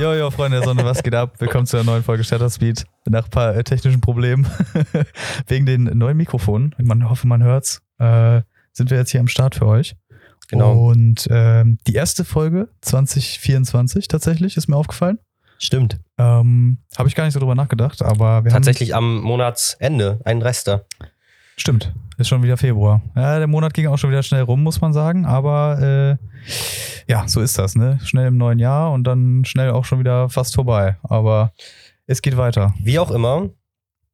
Jo, jo, Freunde der Sonne, was geht ab? Willkommen zu einer neuen Folge Shatterspeed. Nach ein paar äh, technischen Problemen, wegen den neuen Mikrofonen, man hoffe, man hört's, äh, sind wir jetzt hier am Start für euch. Genau. Und ähm, die erste Folge 2024 tatsächlich ist mir aufgefallen. Stimmt. Ähm, Habe ich gar nicht so drüber nachgedacht, aber wir Tatsächlich am Monatsende, ein Rester. Stimmt, ist schon wieder Februar. Ja, der Monat ging auch schon wieder schnell rum, muss man sagen, aber äh, ja, so ist das, ne? Schnell im neuen Jahr und dann schnell auch schon wieder fast vorbei. Aber es geht weiter. Wie auch immer,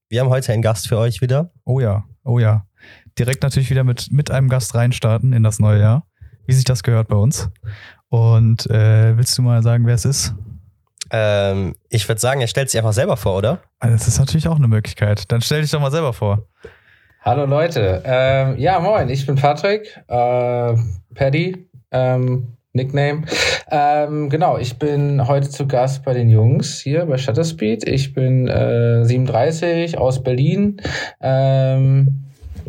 wir haben heute einen Gast für euch wieder. Oh ja, oh ja. Direkt natürlich wieder mit, mit einem Gast reinstarten in das neue Jahr, wie sich das gehört bei uns. Und äh, willst du mal sagen, wer es ist? Ähm, ich würde sagen, er stellt sich einfach selber vor, oder? Ah, Das ist natürlich auch eine Möglichkeit. Dann stell dich doch mal selber vor. Hallo Leute, ähm, ja moin, ich bin Patrick, äh, Paddy, ähm, Nickname. Ähm, genau, ich bin heute zu Gast bei den Jungs hier bei Shutterspeed. Ich bin äh, 37 aus Berlin ähm,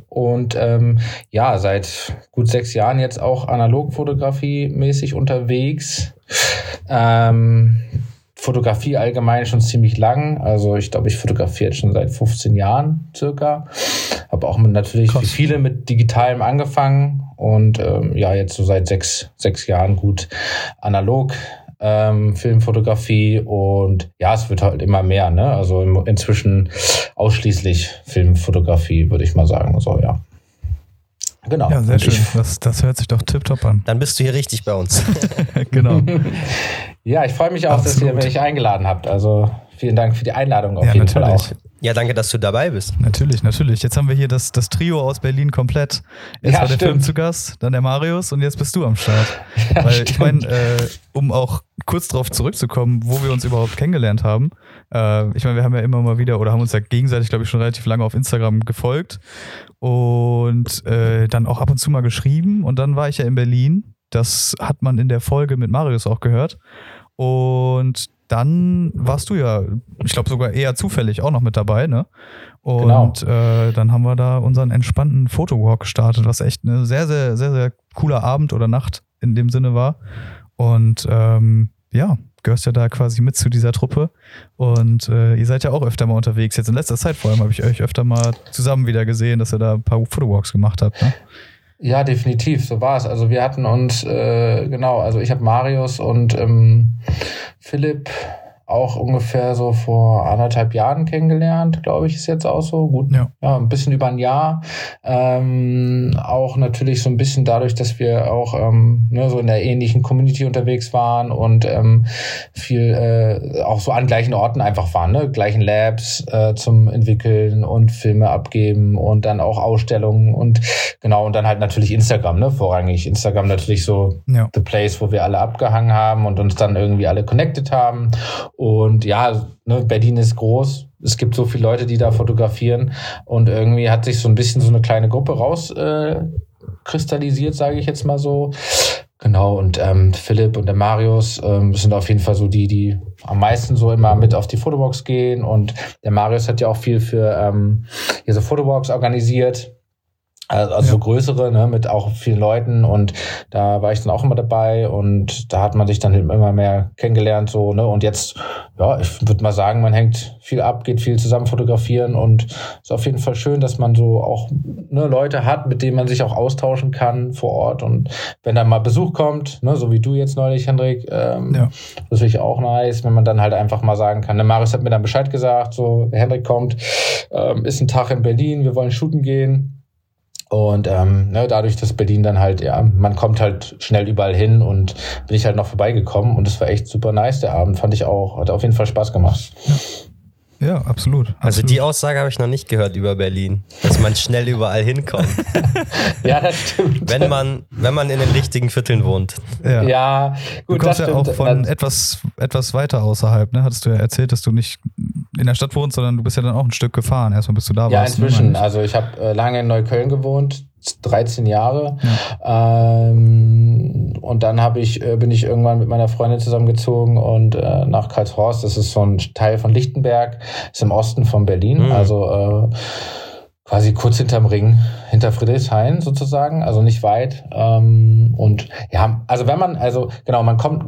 und ähm, ja, seit gut sechs Jahren jetzt auch Analogfotografie mäßig unterwegs. Ähm, Fotografie allgemein schon ziemlich lang. Also ich glaube, ich fotografiere jetzt schon seit 15 Jahren circa. Habe auch mit, natürlich Krass. wie viele mit Digitalem angefangen und ähm, ja, jetzt so seit sechs, sechs Jahren gut analog. Ähm, Filmfotografie und ja, es wird halt immer mehr, ne? Also im, inzwischen ausschließlich Filmfotografie, würde ich mal sagen. So, ja. Genau. Ja, sehr Und schön. ich Das, das hört sich doch tipptopp an. Dann bist du hier richtig bei uns. genau. Ja, ich freue mich auch, dass ihr Absolut. mich eingeladen habt. Also vielen Dank für die Einladung auf Ja, jeden Fall natürlich. auch. ja, danke, dass du dabei bist. Natürlich, natürlich. Jetzt haben wir hier das, das Trio aus Berlin komplett. Jetzt Ja, war der stimmt. Film zu Gast, dann der Marius und jetzt bist du am Start. Ja, Weil ich stimmt. meine, äh, um auch kurz darauf zurückzukommen, wo wir uns überhaupt kennengelernt haben. Äh, ich meine, wir haben ja immer mal wieder oder haben uns ja gegenseitig, glaube ich, schon relativ lange auf Instagram gefolgt und äh, dann auch ab und zu mal geschrieben. Und dann war ich ja in Berlin. Das hat man in der Folge mit Marius auch gehört. Und dann warst du ja, ich glaube sogar eher zufällig auch noch mit dabei, ne? Und äh, dann haben wir da unseren entspannten Fotowalk gestartet, was echt eine sehr, sehr, sehr, sehr cooler Abend oder Nacht in dem Sinne war. Und ähm, ja, gehörst ja da quasi mit zu dieser Truppe. Und äh, ihr seid ja auch öfter mal unterwegs. Jetzt in letzter Zeit vor allem habe ich euch öfter mal zusammen wieder gesehen, dass ihr da ein paar Fotowalks gemacht habt. Ne? Ja, definitiv, so war es. Also wir hatten uns, äh, genau, also ich habe Marius und ähm, Philipp auch ungefähr so vor anderthalb Jahren kennengelernt, glaube ich, ist jetzt auch so. Gut, Ja. ja, ein bisschen über ein Jahr. Ähm, auch natürlich so ein bisschen dadurch, dass wir auch ähm, ne, so in der ähnlichen Community unterwegs waren und ähm, viel äh, auch so an gleichen Orten einfach waren, ne? gleichen Labs äh, zum Entwickeln und Filme abgeben und dann auch Ausstellungen und genau und dann halt natürlich Instagram, ne? Vorrangig Instagram natürlich so Ja. the place, wo wir alle abgehangen haben und uns dann irgendwie alle connected haben. Und ja, ne, Berlin ist groß. Es gibt so viele Leute, die da fotografieren. Und irgendwie hat sich so ein bisschen so eine kleine Gruppe raus äh, sage ich jetzt mal so. Genau, und ähm, Philipp und der Marius ähm, sind auf jeden Fall so die, die am meisten so immer mit auf die Fotobox gehen. Und der Marius hat ja auch viel für ähm, hier so Fotobox organisiert. Also, also Ja. so größere, ne, mit auch vielen Leuten und da war ich dann auch immer dabei und da hat man sich dann immer mehr kennengelernt, so, ne, und jetzt, ja, ich würde mal sagen, man hängt viel ab, geht viel zusammen fotografieren und ist auf jeden Fall schön, dass man so auch, ne, Leute hat, mit denen man sich auch austauschen kann vor Ort und wenn dann mal Besuch kommt, ne, so wie du jetzt neulich, Hendrik, ähm, Ja. das finde ich auch nice, wenn man dann halt einfach mal sagen kann, der Marius hat mir dann Bescheid gesagt, so, Hendrik kommt, ähm, ist ein Tag in Berlin, wir wollen shooten gehen. Und ähm, ne, dadurch, dass Berlin dann halt, ja, man kommt halt schnell überall hin und bin ich halt noch vorbeigekommen und es war echt super nice, der Abend, fand ich auch. Hat auf jeden Fall Spaß gemacht. Ja, absolut. Also absolut. die Aussage habe ich noch nicht gehört über Berlin, dass man schnell überall hinkommt, Ja, das stimmt. wenn man, wenn man in den richtigen Vierteln wohnt. ja. ja, Du gut, kommst das ja auch stimmt. von Das- etwas, etwas weiter außerhalb, ne? Hattest du ja erzählt, dass du nicht in der Stadt wohnst, sondern du bist ja dann auch ein Stück gefahren, erstmal bis du da Ja, warst. ne, inzwischen. ich. Also ich habe äh, lange in Neukölln gewohnt, 13 Jahre. Ähm, und dann habe ich, äh, bin ich irgendwann mit meiner Freundin zusammengezogen und äh, nach Karlshorst, das ist so ein Teil von Lichtenberg, ist im Osten von Berlin. Mhm. Also äh, quasi kurz hinterm Ring, hinter Friedrichshain sozusagen, also nicht weit. Ähm, und ja, also wenn man, also genau, man kommt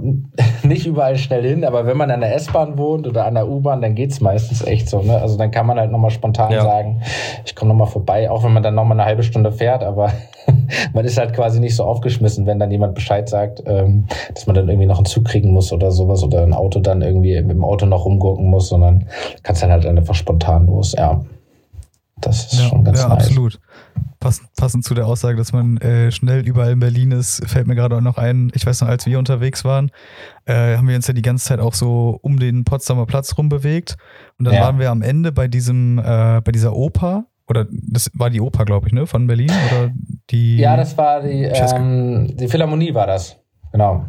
nicht überall schnell hin, aber wenn man an der S-Bahn wohnt oder an der U-Bahn, dann geht's meistens echt so. Ne? Also dann kann man halt nochmal spontan ja. sagen, ich komme nochmal vorbei, auch wenn man dann nochmal eine halbe Stunde fährt, aber man ist halt quasi nicht so aufgeschmissen, wenn dann jemand Bescheid sagt, ähm, dass man dann irgendwie noch einen Zug kriegen muss oder sowas oder ein Auto dann irgendwie mit dem Auto noch rumgurken muss, sondern kannst dann halt einfach spontan los, ja. Das ist ja, schon ganz ja, nice. absolut. Passend, passend zu der Aussage, dass man äh, schnell überall in Berlin ist, fällt mir gerade auch noch ein, ich weiß noch, als wir unterwegs waren, äh, haben wir uns ja die ganze Zeit auch so um den Potsdamer Platz rumbewegt. Und dann ja. waren wir am Ende bei diesem, äh, bei dieser Oper, oder das war die Oper, glaube ich, ne, von Berlin? Oder die. Ja, das war die, ähm, die Philharmonie war das. Genau.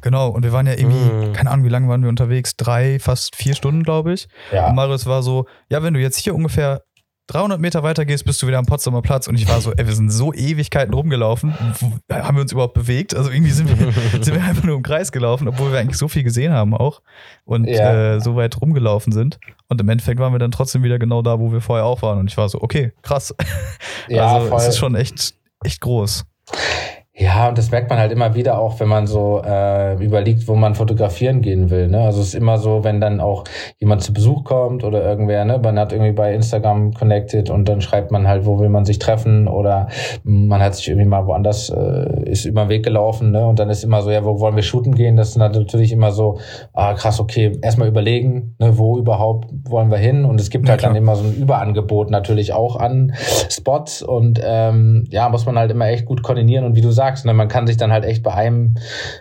Genau, und wir waren ja irgendwie, mm. keine Ahnung, wie lange waren wir unterwegs? Drei, fast vier Stunden, glaube ich. Ja. Und Marius war so, ja, wenn du jetzt hier ungefähr 300 Meter weiter gehst, bist du wieder am Potsdamer Platz. Und ich war so, ey, wir sind so Ewigkeiten rumgelaufen. Haben wir uns überhaupt bewegt? Also irgendwie sind wir, sind wir einfach nur im Kreis gelaufen, obwohl wir eigentlich so viel gesehen haben auch. Und ja. äh, so weit rumgelaufen sind. Und im Endeffekt waren wir dann trotzdem wieder genau da, wo wir vorher auch waren. Und ich war so, okay, krass. Ja, also voll. es ist schon echt, echt groß. Ja, und das merkt man halt immer wieder auch, wenn man so äh, überlegt, wo man fotografieren gehen will. Ne? Also es ist immer so, wenn dann auch jemand zu Besuch kommt oder irgendwer, ne, man hat irgendwie bei Instagram connected und dann schreibt man halt, wo will man sich treffen oder man hat sich irgendwie mal woanders, äh, ist über den Weg gelaufen, ne? Und dann ist immer so, ja, wo wollen wir shooten gehen? Das ist natürlich immer so, ah krass, okay, erstmal überlegen, ne, wo überhaupt wollen wir hin? Und es gibt ja, halt klar. dann immer so ein Überangebot natürlich auch an Spots und ähm, ja, muss man halt immer echt gut koordinieren und wie du sagst, sagst, ne, man kann sich dann halt echt bei einem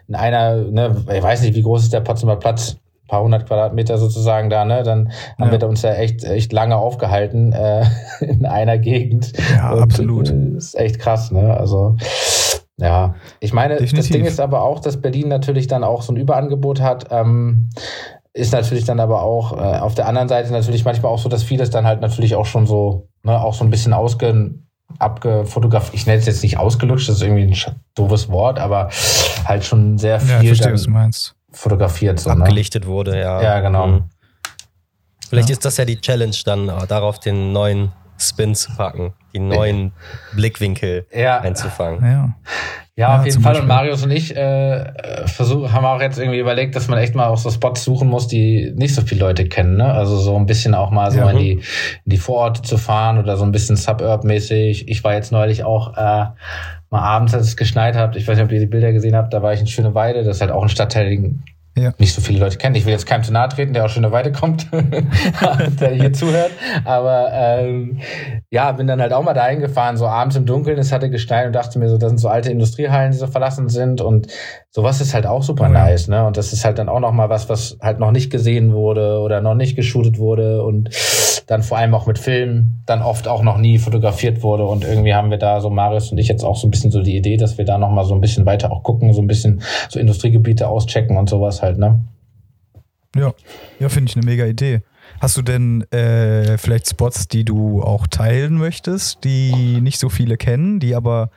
in einer, ne, ich weiß nicht, wie groß ist der Potsdamer Platz, ein paar hundert Quadratmeter sozusagen da, ne? Dann haben ja. wir uns ja echt, echt lange aufgehalten äh, in einer Gegend. Ja, Und, absolut. Äh, ist echt krass, ne? Also ja, ich meine, Definitiv. das Ding ist aber auch, dass Berlin natürlich dann auch so ein Überangebot hat. Ähm, ist natürlich dann aber auch äh, auf der anderen Seite natürlich manchmal auch so, dass vieles dann halt natürlich auch schon so, ne, auch so ein bisschen ausge abgefotografiert. Ich nenne es jetzt nicht ausgelutscht, das ist irgendwie ein doofes Wort, aber halt schon sehr viel ja, verstehe, was du meinst. fotografiert. So, ne? Abgelichtet ne? wurde, ja. Ja, genau. Mhm. Vielleicht ja. ist das ja die Challenge dann, äh, darauf den neuen Spin zu packen, die neuen Blickwinkel ja. einzufangen. Ja. Ja, auf jeden Fall. Beispiel. Und Marius und ich äh, versuch, haben auch jetzt irgendwie überlegt, dass man echt mal auch so Spots suchen muss, die nicht so viele Leute kennen. Ne? Also so ein bisschen auch mal so ja. in, die, in die Vororte zu fahren oder so ein bisschen Suburb-mäßig. Ich war jetzt neulich auch äh, mal abends, als es geschneit hat. Ich weiß nicht, ob ihr die Bilder gesehen habt. Da war ich in Schöneweide. Das ist halt auch ein Stadtteil, ja. nicht so viele Leute kennen. Ich will jetzt keinem zu nahe treten, der auch schon eine Weile kommt, der hier zuhört. Aber ähm, ja, bin dann halt auch mal dahin gefahren, so abends im Dunkeln, es hatte geschneit und dachte mir so, das sind so alte Industriehallen, die so verlassen sind und sowas ist halt auch super ja. nice, ne? Und das ist halt dann auch noch mal was, was halt noch nicht gesehen wurde oder noch nicht geshootet wurde und dann vor allem auch mit Film dann oft auch noch nie fotografiert wurde und irgendwie haben wir da so Marius und ich jetzt auch so ein bisschen so die Idee, dass wir da noch mal so ein bisschen weiter auch gucken, so ein bisschen so Industriegebiete auschecken und sowas halt, ne? Ja, ja, finde ich eine mega Idee. Hast du denn äh, vielleicht Spots, die du auch teilen möchtest, die nicht so viele kennen, die aber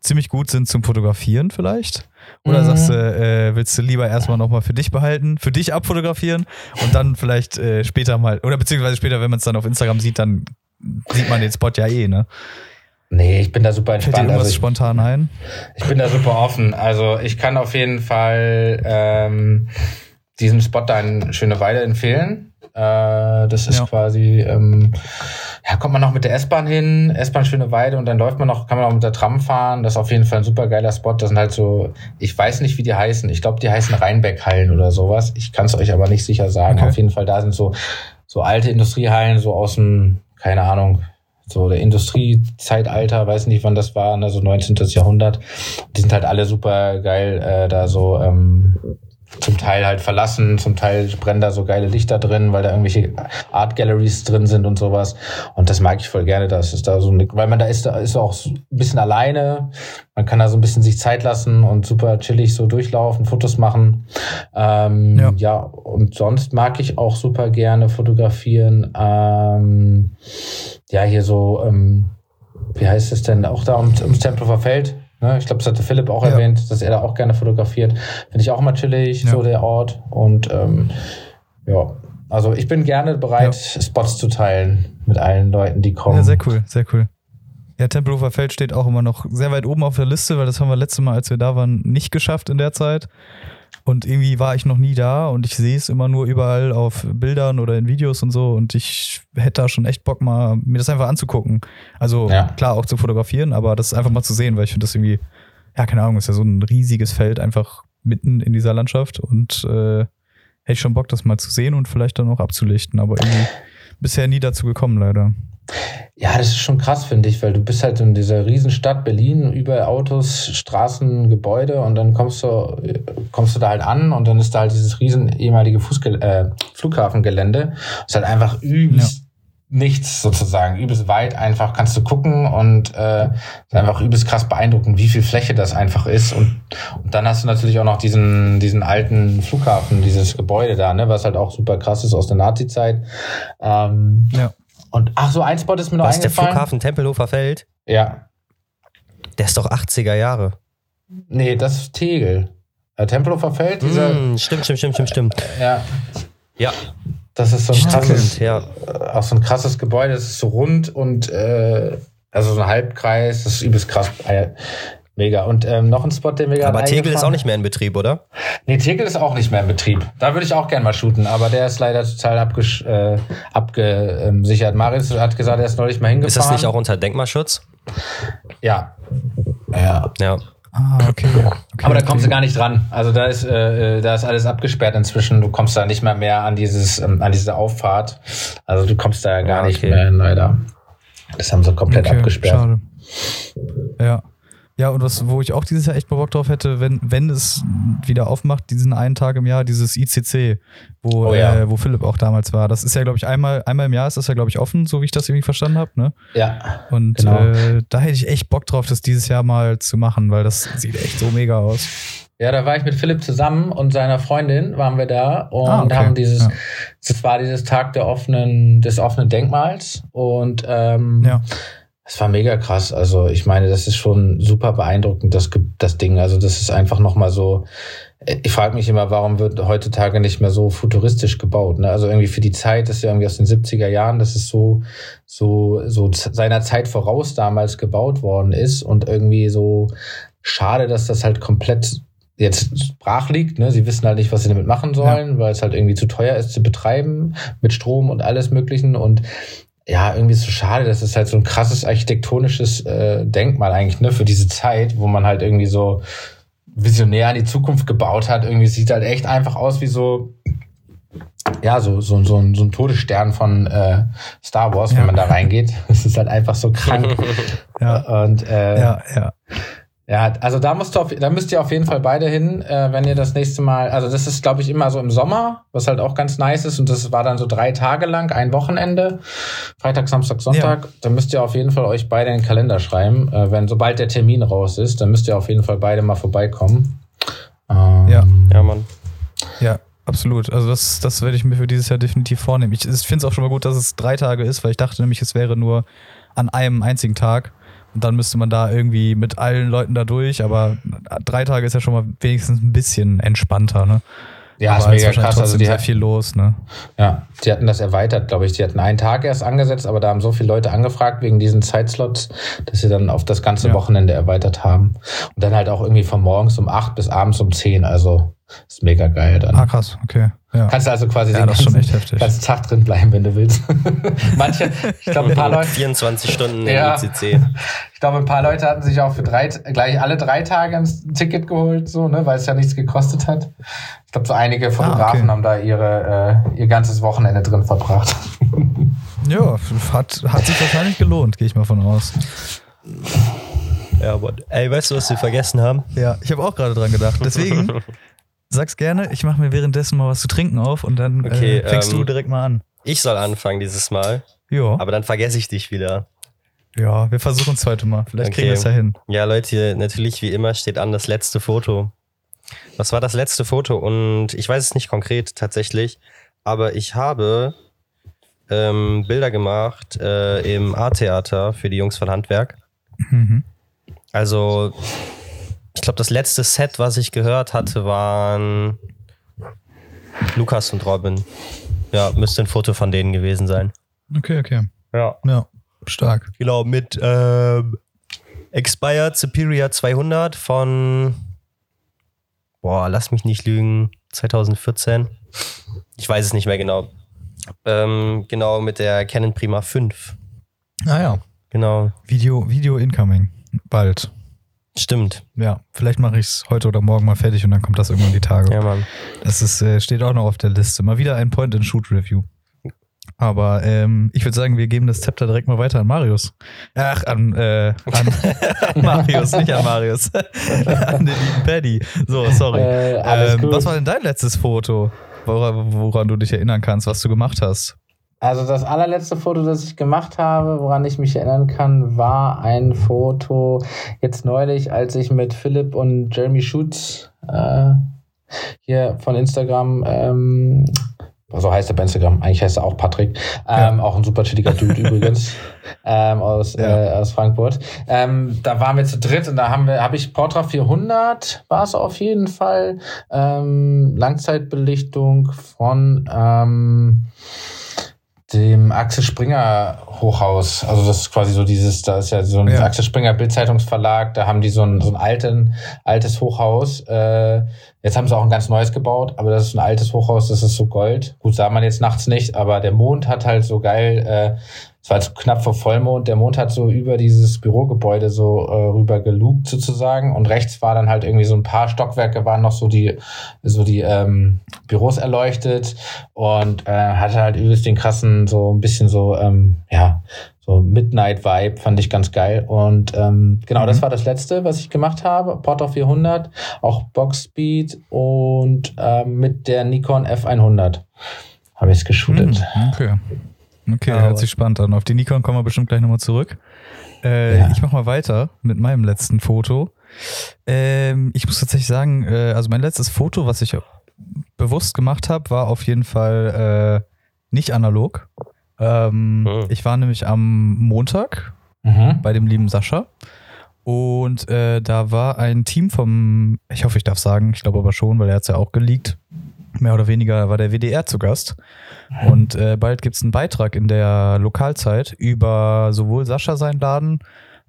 ziemlich gut sind zum Fotografieren vielleicht? Oder mhm. sagst du, äh, willst du lieber erstmal nochmal für dich behalten, für dich abfotografieren und dann vielleicht äh, später mal, oder beziehungsweise später, wenn man es dann auf Instagram sieht, dann sieht man den Spot ja eh, ne? Nee, ich bin da super entspannt. Fällt dir also ich, spontan ein? Ich bin da super offen. Also ich kann auf jeden Fall ähm, diesen Spot da eine schöne Weile empfehlen. Äh, das ist ja. quasi, ähm, ja, kommt man noch mit der S-Bahn hin, S-Bahn schöne Weide und dann läuft man noch, kann man auch mit der Tram fahren. Das ist auf jeden Fall ein super geiler Spot. Das sind halt so, ich weiß nicht, wie die heißen. Ich glaube, die heißen Rheinbeck-Hallen oder sowas. Ich kann es euch aber nicht sicher sagen. Okay. Auf jeden Fall, da sind so, so alte Industriehallen, so aus dem, keine Ahnung, so der Industriezeitalter, weiß nicht, wann das war, ne, so 19. Jahrhundert. Die sind halt alle super geil, äh, da so ähm, zum Teil halt verlassen, zum Teil brennen da so geile Lichter drin, weil da irgendwelche Art Galleries drin sind und sowas. Und das mag ich voll gerne, dass es da so, weil man da ist, da ist auch ein bisschen alleine. Man kann da so ein bisschen sich Zeit lassen und super chillig so durchlaufen, Fotos machen. Ähm, ja. ja, und sonst mag ich auch super gerne fotografieren. Ähm, ja, hier so, ähm, wie heißt es denn, auch da ums, ums Tempelhofer Feld Ne? Ich glaube, das hatte Philipp auch ja. erwähnt, dass er da auch gerne fotografiert. Finde ich auch immer chillig, ja. so der Ort. Und ähm, ja, also ich bin gerne bereit. Spots zu teilen. mit allen Leuten, die kommen. Ja, sehr cool, sehr cool. Ja, Tempelhofer Feld steht auch immer noch sehr weit oben auf der Liste, weil das haben wir letztes Mal, als wir da waren, nicht geschafft in der Zeit. Und irgendwie war ich noch nie da und ich sehe es immer nur überall auf Bildern oder in Videos und so. Und ich hätte da schon echt Bock, mal mir das einfach anzugucken. Also ja. klar auch zu fotografieren, aber das einfach mal zu sehen, weil ich finde das irgendwie, ja, keine Ahnung, ist ja so ein riesiges Feld einfach mitten in dieser Landschaft und äh, hätte ich schon Bock, das mal zu sehen und vielleicht dann auch abzulichten, aber irgendwie bisher nie dazu gekommen, leider. Ja, das ist schon krass, finde ich, weil du bist halt in dieser Riesenstadt Berlin, über Autos, Straßen, Gebäude und dann kommst du, kommst du da halt an und dann ist da halt dieses riesen ehemalige Fußge äh, Flughafengelände. Es ist halt einfach übelst ja. nichts sozusagen, übelst weit einfach kannst du gucken und äh, ist einfach übelst krass beeindruckend, wie viel Fläche das einfach ist und, und dann hast du natürlich auch noch diesen, diesen alten Flughafen, dieses Gebäude da, ne, was halt auch super krass ist aus der Nazi-Zeit. Ähm, ja. Und ach so, ein Spot ist mir noch Was, eingefallen. der Flughafen Tempelhofer Feld? Ja. Der ist doch 80er Jahre. Nee, das ist Tegel. Äh, Tempelhofer Feld, dieser. Mm, stimmt, stimmt, stimmt, stimmt, stimmt. Ja. Ja. Das ist so ein krasses, ja. Äh, auch so ein krasses Gebäude, das ist so rund und äh, also so ein Halbkreis, das ist übelst krass. Äh, Mega. Und ähm, noch ein Spot, den wir gerade Aber Tegel ist auch nicht mehr in Betrieb, oder? Nee, Tegel ist auch nicht mehr in Betrieb. Da würde ich auch gerne mal shooten, aber der ist leider total abges äh, abgesichert. Marius hat gesagt, er ist neulich mal hingefahren. Ist das nicht auch unter Denkmalschutz? Ja. Ja. Ja. Ah, okay. okay aber da kommst du gar nicht dran. Also da ist, äh, da ist alles abgesperrt inzwischen. Du kommst da nicht mehr mehr an dieses, ähm, an diese Auffahrt. Also du kommst da ja gar ah, okay. nicht mehr hin, leider. Das haben sie komplett okay, abgesperrt. Schade. Ja. Ja, und was, wo ich auch dieses Jahr echt mal Bock drauf hätte, wenn, wenn es wieder aufmacht, diesen einen Tag im Jahr, dieses ICC, wo, oh ja. äh, wo Philipp auch damals war. Das ist ja, glaube ich, einmal, einmal im Jahr ist das ja, glaube ich, offen, so wie ich das irgendwie verstanden habe. Ne? Ja. Und genau. äh, da hätte ich echt Bock drauf, das dieses Jahr mal zu machen, weil das sieht echt so mega aus. Ja, da war ich mit Philipp zusammen und seiner Freundin waren wir da und ah, okay. haben dieses, ja. das war dieses Tag der offenen, des offenen Denkmals und ähm, ja es war mega krass. Also ich meine, das ist schon super beeindruckend, das, das Ding. Also das ist einfach nochmal so. Ich frage mich immer, warum wird heutzutage nicht mehr so futuristisch gebaut? Ne? Also irgendwie für die Zeit, das ist ja irgendwie aus den 70er Jahren, das ist so, so, so seiner Zeit voraus damals gebaut worden ist und irgendwie so schade, dass das halt komplett jetzt brach liegt. Ne? Sie wissen halt nicht, was sie damit machen sollen, ja. weil es halt irgendwie zu teuer ist zu betreiben mit Strom und alles Möglichen. Und ja, irgendwie ist so schade, das ist halt so ein krasses architektonisches äh, Denkmal eigentlich, ne, für diese Zeit, wo man halt irgendwie so visionär an die Zukunft gebaut hat. Irgendwie sieht halt echt einfach aus wie so, ja, so, so, so, ein, so ein Todesstern von äh, Star Wars, ja. wenn man da reingeht. Es ist halt einfach so krank. ja. Und äh, ja, ja. Ja, also da musst du auf, da müsst ihr auf jeden Fall beide hin, äh, wenn ihr das nächste Mal, also das ist, glaube ich, immer so im Sommer, was halt auch ganz nice ist. Und das war dann so drei Tage lang, ein Wochenende, Freitag, Samstag, Sonntag. Ja. Da müsst ihr auf jeden Fall euch beide in den Kalender schreiben. Äh, wenn sobald der Termin raus ist, dann müsst ihr auf jeden Fall beide mal vorbeikommen. Ähm, ja, ja, Mann. Ja, absolut. Also das, das werde ich mir für dieses Jahr definitiv vornehmen. Ich, ich finde es auch schon mal gut, dass es drei Tage ist, weil ich dachte nämlich, es wäre nur an einem einzigen Tag. Und dann müsste man da irgendwie mit allen Leuten da durch, aber drei Tage ist ja schon mal wenigstens ein bisschen entspannter, ne? Ja, aber ist mega krass. Also die sehr viel los, ne? Ja, die hatten das erweitert, glaube ich. Die hatten einen Tag erst angesetzt, aber da haben so viele Leute angefragt wegen diesen Zeitslots, dass sie dann auf das ganze ja. Wochenende erweitert haben. Und dann halt auch irgendwie von morgens um acht bis abends um zehn. Also ist mega geil dann. Ah, krass, okay. Ja. Kannst du also quasi ja, den ganzen, ganzen, Tag drin bleiben, wenn du willst. Manche, ich glaube, ein paar Leute. 24 Stunden ja. im ICC. Ich glaube, ein paar Leute hatten sich auch für drei, gleich alle drei Tage ein Ticket geholt, so, ne, weil es ja nichts gekostet hat. Ich glaube, so einige Fotografen ah, okay. haben da ihre, äh, ihr ganzes Wochenende drin verbracht. ja, hat, hat sich wahrscheinlich gelohnt, gehe ich mal von aus. Ja, aber ey, weißt du, was wir vergessen haben? Ja, ich habe auch gerade dran gedacht. Deswegen Sag's gerne, ich mache mir währenddessen mal was zu trinken auf und dann äh, okay, äh, fängst ähm, du direkt mal an. Ich soll anfangen dieses Mal. Ja. Aber dann vergesse ich dich wieder. Ja, wir versuchen es heute mal. Vielleicht okay. kriegen wir es ja hin. Ja, Leute, natürlich wie immer steht an das letzte Foto. Was war das letzte Foto? Und ich weiß es nicht konkret tatsächlich, aber ich habe ähm, Bilder gemacht äh, im A-Theater für die Jungs von Handwerk. Mhm. Also ich glaube, das letzte Set, was ich gehört hatte, waren Lukas und Robin. Ja, müsste ein Foto von denen gewesen sein. Okay, okay. Ja. Ja, stark. Genau, mit ähm, Expired Superior 200 von, boah, lass mich nicht lügen, 2014. Ich weiß es nicht mehr genau. Ähm, genau, mit der Canon Prima 5. Naja, Genau, Video, Video incoming. Bald. Stimmt. Ja, vielleicht mache ich es heute oder morgen mal fertig und dann kommt das irgendwann die Tage. Ja, Mann. Das ist, äh, steht auch noch auf der Liste. Mal wieder ein Point-and-Shoot-Review. Aber ähm, ich würde sagen, wir geben das Zepter direkt mal weiter an Marius. Ach, an, äh, an Marius, nicht an Marius. an den lieben Paddy. So, sorry. Äh, alles ähm, gut. was war denn dein letztes Foto, woran, woran du dich erinnern kannst, was du gemacht hast? Also das allerletzte Foto, das ich gemacht habe, woran ich mich erinnern kann, war ein Foto jetzt neulich, als ich mit Philipp und Jeremy Schutz äh, hier von Instagram, ähm, so heißt er bei Instagram, eigentlich heißt er auch Patrick, ähm, auch ein super chilliger Dude übrigens, ähm, aus, Ja. äh, aus Frankfurt. Ähm, da waren wir zu dritt und da haben wir, habe ich Portra 400, war es auf jeden Fall, ähm, Langzeitbelichtung von ähm, dem Axel Springer Hochhaus. Also das ist quasi so dieses, da ist ja so ein Ja. Axel Springer Bildzeitungsverlag, da haben die so ein, so ein alten, altes Hochhaus. Äh, jetzt haben sie auch ein ganz neues gebaut, aber das ist ein altes Hochhaus, das ist so Gold. Gut, sah man jetzt nachts nicht, aber der Mond hat halt so geil, äh, es war jetzt knapp vor Vollmond, der Mond hat so über dieses Bürogebäude so äh, rüber gelugt sozusagen. Und rechts war dann halt irgendwie so ein paar Stockwerke waren noch so die so die ähm, Büros erleuchtet. Und äh, hatte halt übelst den krassen so ein bisschen so ähm, ja so Midnight Vibe fand ich ganz geil. Und ähm, genau das Mhm. war das letzte was ich gemacht habe. Porter 400 auch Box Speed und ähm, mit der Nikon F100 habe ich es geshootet. Hm, okay. Okay, Ja, hört aber- sich spannend an. Auf die Nikon kommen wir bestimmt gleich nochmal zurück. Äh, Ja. Ich mach mal weiter mit meinem letzten Foto. Ähm, ich muss tatsächlich sagen, äh, also mein letztes Foto, was ich bewusst gemacht habe, war auf jeden Fall äh, nicht analog. Ähm, Hm. Ich war nämlich am Montag mhm. bei dem lieben Sascha. Und äh, da war ein Team vom, ich hoffe, ich darf sagen, ich glaube aber schon, weil er hat es ja auch geleakt. Mehr oder weniger war der WDR zu Gast. Und äh, bald gibt es einen Beitrag in der Lokalzeit über sowohl Sascha seinen Laden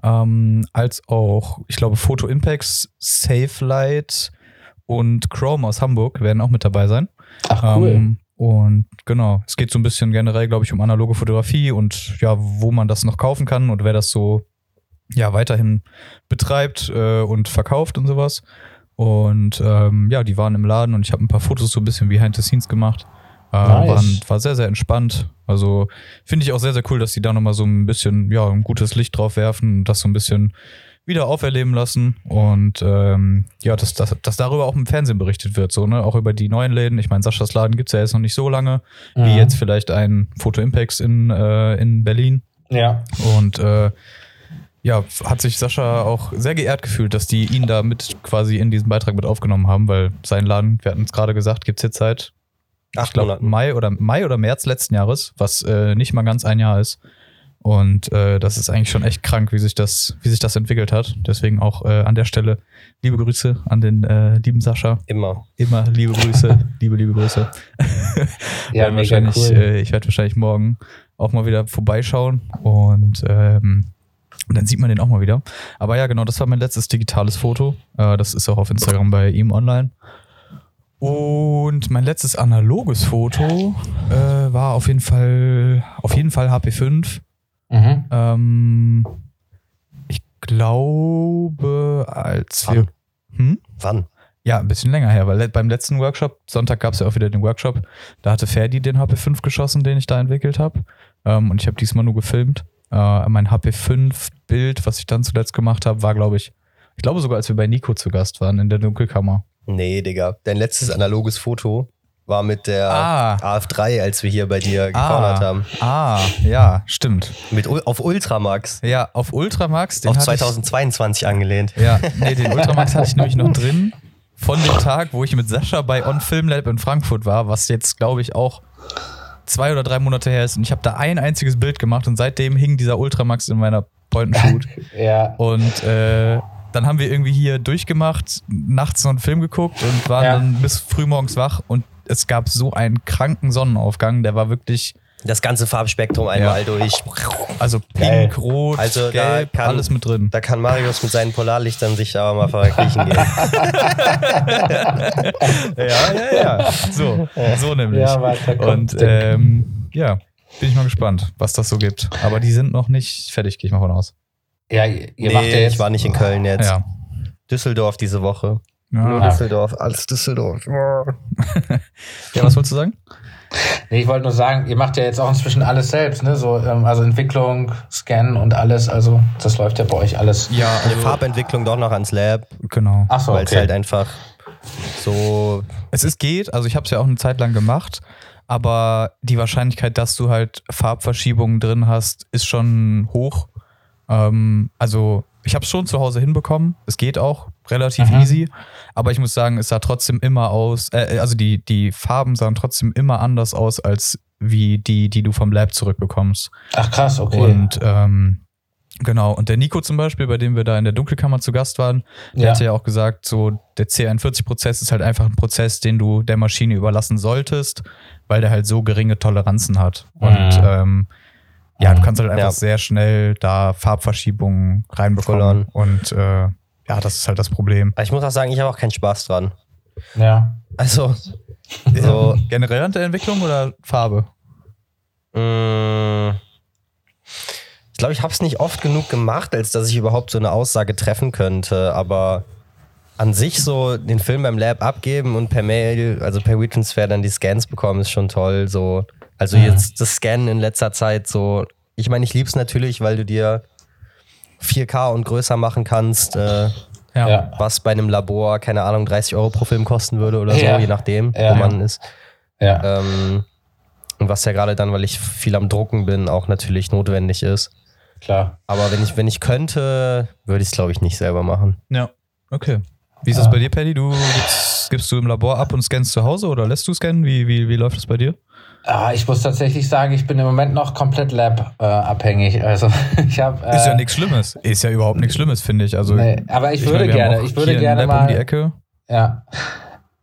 ähm, als auch, ich glaube, Photo Impacts, Safe Light und Chrome aus Hamburg werden auch mit dabei sein. ach cool Ähm, und genau, es geht so ein bisschen generell, glaube ich, um analoge Fotografie und ja, wo man das noch kaufen kann und wer das so ja weiterhin betreibt äh, und verkauft und sowas. Und ähm, ja, die waren im Laden und ich habe ein paar Fotos so ein bisschen behind the scenes gemacht. Äh, Nice. waren, war sehr, sehr entspannt. Also finde ich auch sehr, sehr cool, dass die da nochmal so ein bisschen, ja, ein gutes Licht drauf werfen und das so ein bisschen wieder auferleben lassen. Und ähm, ja, dass, dass, dass darüber auch im Fernsehen berichtet wird, so, ne? Auch über die neuen Läden. Ich meine, Saschas Laden gibt's ja jetzt noch nicht so lange, wie Mhm. jetzt vielleicht ein Photo Impacts in, äh, in Berlin. ja Und äh, ja, hat sich Sascha auch sehr geehrt gefühlt, dass die ihn da mit quasi in diesen Beitrag mit aufgenommen haben, weil sein Laden, wir hatten es gerade gesagt, gibt's jetzt seit ich Acht glaube Monaten. Mai oder Mai oder März letzten Jahres, was äh, nicht mal ganz ein Jahr ist. Und äh, das ist eigentlich schon echt krank, wie sich das, wie sich das entwickelt hat. Deswegen auch äh, an der Stelle liebe Grüße an den äh, lieben Sascha. Immer. Immer liebe Grüße, liebe, liebe Grüße. ja mega wahrscheinlich, cool äh, ich werde wahrscheinlich morgen auch mal wieder vorbeischauen und ähm, dann sieht man den auch mal wieder. Aber ja, genau, das war mein letztes digitales Foto. Äh, das ist auch auf Instagram bei ihm online. Und mein letztes analoges Foto äh, war auf jeden Fall auf jeden Fall HP5. mhm. Ähm, ich glaube, als wir. Hm? Wann? Ja, ein bisschen länger her, weil beim letzten Workshop, Sonntag gab es ja auch wieder den Workshop, da hatte Ferdi den HP5 geschossen, den ich da entwickelt habe. Ähm, und ich habe diesmal nur gefilmt. Äh, mein HP5-Bild, was ich dann zuletzt gemacht habe, war, glaube ich, ich glaube sogar, als wir bei Nico zu Gast waren in der Dunkelkammer. Nee, Digga. Dein letztes analoges Foto war mit der Ah. AF3, als wir hier bei dir gecornert haben. ah, ja, stimmt. Mit, auf Ultramax. Ja, auf Ultramax, den auf hatte ich- 2022 angelehnt. Ja, nee, den Ultramax hatte ich nämlich noch drin von dem Tag, wo ich mit Sascha bei On Film Lab in Frankfurt war, was jetzt, glaube ich, auch zwei oder drei Monate her ist. Und ich habe da ein einziges Bild gemacht und seitdem hing dieser Ultramax in meiner Point-and-Shoot. ja und äh, dann haben wir irgendwie hier durchgemacht, nachts noch einen Film geguckt und waren Ja. dann bis frühmorgens wach und es gab so einen kranken Sonnenaufgang, der war wirklich Das ganze Farbspektrum einmal Ja. durch. Also Geil. pink, rot, Also da gelb, kann- alles mit drin. Da kann Marius mit seinen Polarlichtern sich aber mal verkriechen gehen. Ja, ja, ja. So, so nämlich. Ja, weiter. Und ähm, ja, bin ich mal gespannt, was das so gibt. Aber die sind noch nicht fertig, gehe ich mal von aus. Ja, ihr nee, macht ja jetzt. ich war nicht in Köln jetzt. Ja. Düsseldorf diese Woche. Nur Ja. Düsseldorf, alles Düsseldorf. ja, was wolltest du sagen? Nee, ich wollte nur sagen, ihr macht ja jetzt auch inzwischen alles selbst, ne? So, ähm, also Entwicklung, Scannen und alles. Also, das läuft ja bei euch alles. Ja, Die Farbentwicklung doch noch ans Lab, genau. Ach so, weil es okay. halt einfach so Es ist geht, also ich habe es ja auch eine Zeit lang gemacht, aber die Wahrscheinlichkeit, dass du halt Farbverschiebungen drin hast, ist schon hoch. Ähm, also ich habe es schon zu Hause hinbekommen. Es geht auch relativ Mhm. easy, aber ich muss sagen, es sah trotzdem immer aus, äh, also die, die Farben sahen trotzdem immer anders aus als wie die, die du vom Lab zurückbekommst. Ach krass, okay. Und ähm, genau, und der Nico zum Beispiel, bei dem wir da in der Dunkelkammer zu Gast waren, der ja. hatte ja auch gesagt, so der C41-Prozess ist halt einfach ein Prozess, den du der Maschine überlassen solltest, weil der halt so geringe Toleranzen hat. Und Mhm. ähm, ja, du kannst halt einfach Ja. sehr schnell da Farbverschiebungen reinbekommen. Voll on. Und äh, ja, das ist halt das Problem. Aber ich muss auch sagen, ich habe auch keinen Spaß dran. ja. Also, so, Generell an der Entwicklung oder Farbe? mh, ich glaube, ich habe es nicht oft genug gemacht, als dass ich überhaupt so eine Aussage treffen könnte. Aber an sich so den Film beim Lab abgeben und per Mail, also per WeTransfer dann die Scans bekommen, ist schon toll. So, also Mhm. jetzt das Scannen in letzter Zeit so. Ich meine, ich lieb's natürlich, weil du dir 4K und größer machen kannst. Äh, Ja. was bei einem Labor, keine Ahnung, 30 Euro pro Film kosten würde oder so, Ja. je nachdem, Ja. wo man ist. Ja. Ähm, und was ja gerade dann, weil ich viel am Drucken bin, auch natürlich notwendig ist. Klar. Aber wenn ich, wenn ich könnte, würde ich es, glaube ich, nicht selber machen. Ja. Okay. Wie ist Ja. das bei dir, Paddy? Du gibst, gibst du im Labor ab und scannst zu Hause oder lässt du scannen? Wie, wie, wie läuft das bei dir? Ah, ich muss tatsächlich sagen, ich bin im Moment noch komplett Lab-abhängig. also ich habe. Äh, Ist ja nichts Schlimmes. Ist ja überhaupt nichts Schlimmes, finde ich. Also, Nee, aber ich, würde meine, wir haben gerne, ich würde gerne Lab mal. um die Ecke. Ja.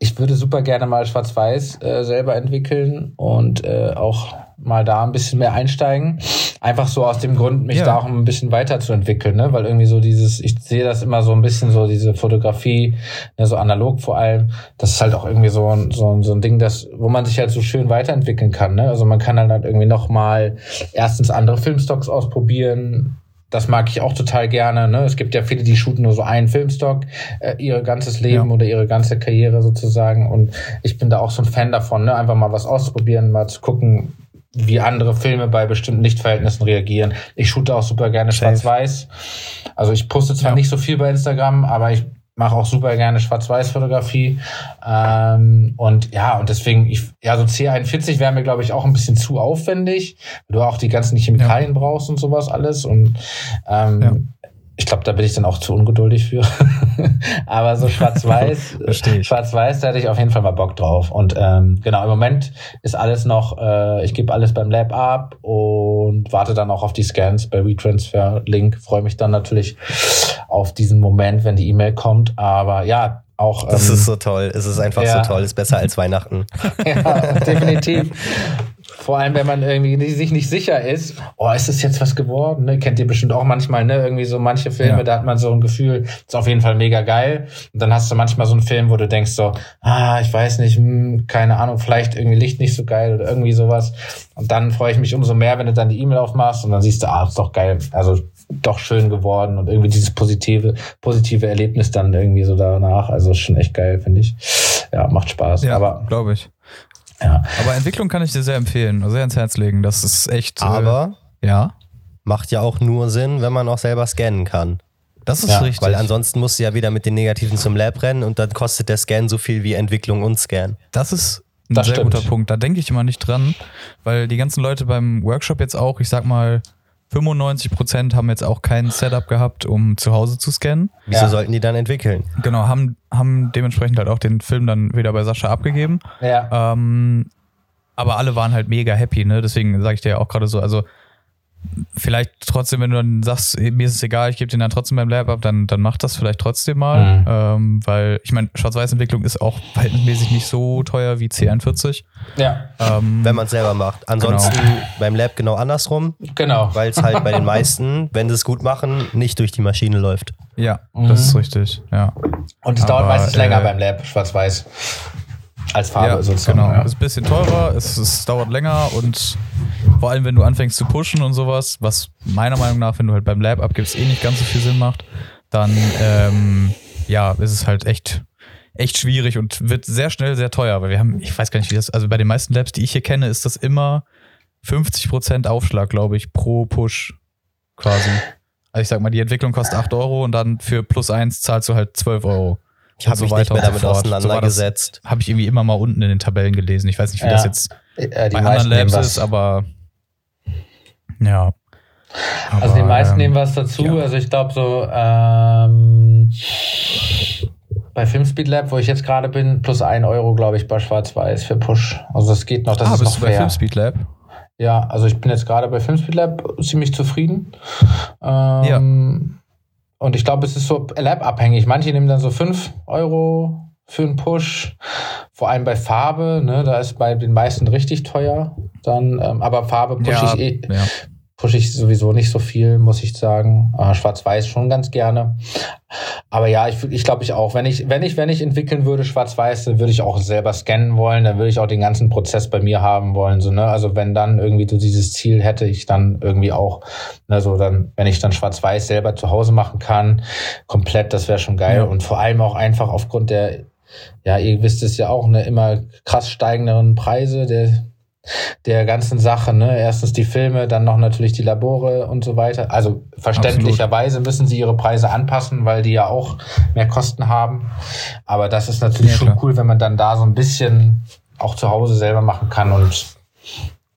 Ich würde super gerne mal Schwarz-Weiß äh, selber entwickeln und äh, auch mal da ein bisschen mehr einsteigen. Einfach so aus dem Grund, mich Ja. da auch ein bisschen weiterzuentwickeln, ne? Weil irgendwie so dieses, ich sehe das immer so ein bisschen so, diese Fotografie, ne, so analog vor allem, das ist halt auch irgendwie so ein, so ein, so ein Ding, das, wo man sich halt so schön weiterentwickeln kann, ne? Also man kann dann halt irgendwie nochmal erstens andere Filmstocks ausprobieren, das mag ich auch total gerne. Ne? Es gibt ja viele, die shooten nur so einen Filmstock, äh, ihr ganzes Leben Ja. oder ihre ganze Karriere sozusagen. Und ich bin da auch so ein Fan davon, ne? einfach mal was auszuprobieren, mal zu gucken, wie andere Filme bei bestimmten Lichtverhältnissen reagieren. Ich shoote auch super gerne schwarz-weiß. Also ich poste zwar Ja. nicht so viel bei Instagram, aber ich mache auch super gerne Schwarz-Weiß-Fotografie. Ähm, und ja, und deswegen, ich, ja, so C41 wäre mir, glaube ich, auch ein bisschen zu aufwendig, weil du auch die ganzen Chemikalien brauchst und sowas alles. Und ähm, Ja. Ich glaube, da bin ich dann auch zu ungeduldig für. Aber so schwarz-weiß, schwarz-weiß, da hätte ich auf jeden Fall mal Bock drauf. Und ähm, genau, im Moment ist alles noch, äh, ich gebe alles beim Lab ab und warte dann auch auf die Scans bei WeTransfer Link. Freue mich dann natürlich auf diesen Moment, wenn die E-Mail kommt. Aber ja, auch. Das ähm, ist so toll. Es ist einfach ja. so toll. Ist besser als Weihnachten. ja, definitiv. Vor allem, wenn man irgendwie nicht- sich nicht sicher ist, oh, ist das jetzt was geworden? Ne? Kennt ihr bestimmt auch manchmal, ne? Irgendwie so manche Filme, Ja. da hat man so ein Gefühl, ist auf jeden Fall mega geil. Und dann hast du manchmal so einen Film, wo du denkst so, ah, ich weiß nicht, hm, keine Ahnung, vielleicht irgendwie Licht nicht so geil oder irgendwie sowas. Und dann freue ich mich umso mehr, wenn du dann die E-Mail aufmachst und dann siehst du, ah, ist doch geil. Also doch schön geworden und irgendwie dieses positive, positive Erlebnis dann irgendwie so danach. Also ist schon echt geil, finde ich. Ja, macht Spaß. Ja, Aber glaube ich. ja. Aber Entwicklung kann ich dir sehr empfehlen, sehr ans Herz legen. Das ist echt. Aber Äh, ja, macht ja auch nur Sinn, wenn man auch selber scannen kann. das ist Ja, richtig. Weil ansonsten musst du ja wieder mit den Negativen zum Lab rennen und dann kostet der Scan so viel wie Entwicklung und Scan. Das ist ein Das sehr stimmt. guter Punkt. Da denke ich immer nicht dran, weil die ganzen Leute beim Workshop jetzt auch, ich sag mal, 95% haben jetzt auch kein Setup gehabt, um zu Hause zu scannen. Wieso Ja. sollten die dann entwickeln? Genau, haben, haben dementsprechend halt auch den Film dann wieder bei Sascha abgegeben. Ja. Ähm, aber alle waren halt mega happy, ne? Deswegen sage ich dir ja auch gerade so, also vielleicht trotzdem, wenn du dann sagst, mir ist es egal, ich gebe den dann trotzdem beim Lab ab, dann, dann mach das vielleicht trotzdem mal. Mhm. Ähm, weil ich meine, Schwarz-Weiß-Entwicklung ist auch verhältnismäßig nicht so teuer wie C41. Ja, Ähm, Wenn man es selber macht. Ansonsten beim Lab genau andersrum, genau. weil es halt bei den meisten, wenn sie es gut machen, nicht durch die Maschine läuft. ja, Mhm. das ist richtig. Ja, Und es dauert meistens länger äh, beim Lab, schwarz-weiß. Als Farbe ja sozusagen. genau. Ja. Ist ein bisschen teurer, es, es dauert länger und vor allem, wenn du anfängst zu pushen und sowas, was meiner Meinung nach, wenn du halt beim Lab abgibst, eh nicht ganz so viel Sinn macht, dann ähm, ja, ist es halt echt echt schwierig und wird sehr schnell sehr teuer, weil wir haben, ich weiß gar nicht, wie das, also bei den meisten Labs, die ich hier kenne, ist das immer 50% Aufschlag, glaube ich, pro Push quasi. Also ich sag mal, die Entwicklung kostet 8 Euro und dann für plus 1 zahlst du halt 12 Euro. Ich habe so mich nicht mehr damit so fort. So auseinandergesetzt. Habe ich irgendwie immer mal unten in den Tabellen gelesen. Ich weiß nicht, wie Ja. das jetzt Äh, die bei anderen Labs ist, aber ja. Also die Aber, meisten ähm, nehmen was dazu. ja. Also ich glaube so ähm, bei Filmspeed Lab, wo ich jetzt gerade bin, plus ein Euro, glaube ich, bei Schwarz-Weiß für Push. Also das geht noch, das ah, ist bist noch du bei fair. Filmspeed Lab? Ja, also ich bin jetzt gerade bei Filmspeed Lab ziemlich zufrieden. Ähm, Und ich glaube, es ist so Lab-abhängig. Manche nehmen dann so 5 Euro für einen Push. Vor allem bei Farbe, ne, da ist bei den meisten richtig teuer. Dann, ähm, aber Farbe push Ja, ich eh, ja. Pushe ich sowieso nicht so viel, muss ich sagen. Äh, Schwarz-Weiß schon ganz gerne. Aber ja, ich, ich glaube ich auch, wenn ich, wenn ich, wenn ich entwickeln würde, Schwarz-Weiß, dann würde ich auch selber scannen wollen, dann würde ich auch den ganzen Prozess bei mir haben wollen. So, ne? Also wenn dann irgendwie so dieses Ziel hätte ich dann irgendwie auch, ne, so dann, wenn ich dann Schwarz-Weiß selber zu Hause machen kann, komplett, das wäre schon geil. Ja. Und vor allem auch einfach aufgrund der, ja, ihr wisst es ja auch, ne, immer krass steigenden Preise, der der ganzen Sache, ne? Erstens die Filme, dann noch natürlich die Labore und so weiter. Also verständlicherweise müssen sie ihre Preise anpassen, weil die ja auch mehr Kosten haben. Aber das ist natürlich Ja, schon klar. cool, wenn man dann da so ein bisschen auch zu Hause selber machen kann und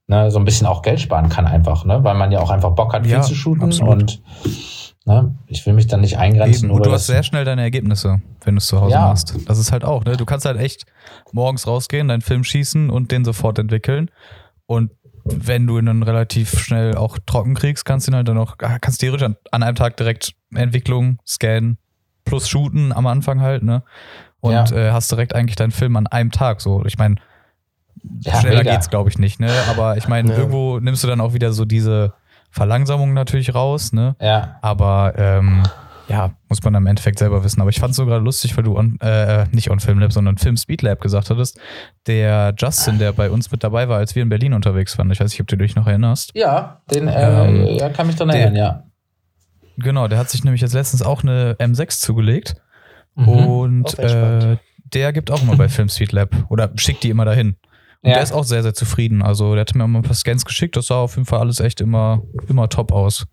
ne, so ein bisschen auch Geld sparen kann einfach, ne? Weil man ja auch einfach Bock hat, viel Ja, zu shooten absolut. und ne, ich will mich dann nicht eingrenzen. Eben. Und du hast sehr schnell deine Ergebnisse, wenn du es zu Hause Ja. machst. Das ist halt auch, ne? Du kannst halt echt morgens rausgehen, deinen Film schießen und den sofort entwickeln. Und wenn du ihn dann relativ schnell auch trocken kriegst, kannst du ihn halt dann auch, kannst theoretisch an, an einem Tag direkt Entwicklung, Scan plus shooten am Anfang halt, ne? Und Ja. äh, hast direkt eigentlich deinen Film an einem Tag. So, ich meine, Ja, schneller mega. geht's, glaube ich, nicht, ne? Aber ich meine, Ja. irgendwo nimmst du dann auch wieder so diese Verlangsamung natürlich raus, ne? Ja, Aber ähm, ja, muss man im Endeffekt selber wissen. Aber ich fand es so gerade lustig, weil du on, äh, nicht on Film Lab, sondern Film Speed Lab gesagt hattest. Der Justin, der bei uns mit dabei war, als wir in Berlin unterwegs waren. Ich weiß nicht, ob du dich noch erinnerst. ja, den äh, Ähm, ja, kann mich der- erinnern, ja. Genau, der hat sich nämlich jetzt letztens auch eine M6 zugelegt. Mhm. Und äh, der gibt auch immer bei Film Speed Lab oder schickt die immer dahin. Und Ja. der ist auch sehr, sehr zufrieden. Also der hat mir immer ein paar Scans geschickt. Das sah auf jeden Fall alles echt immer, immer top aus.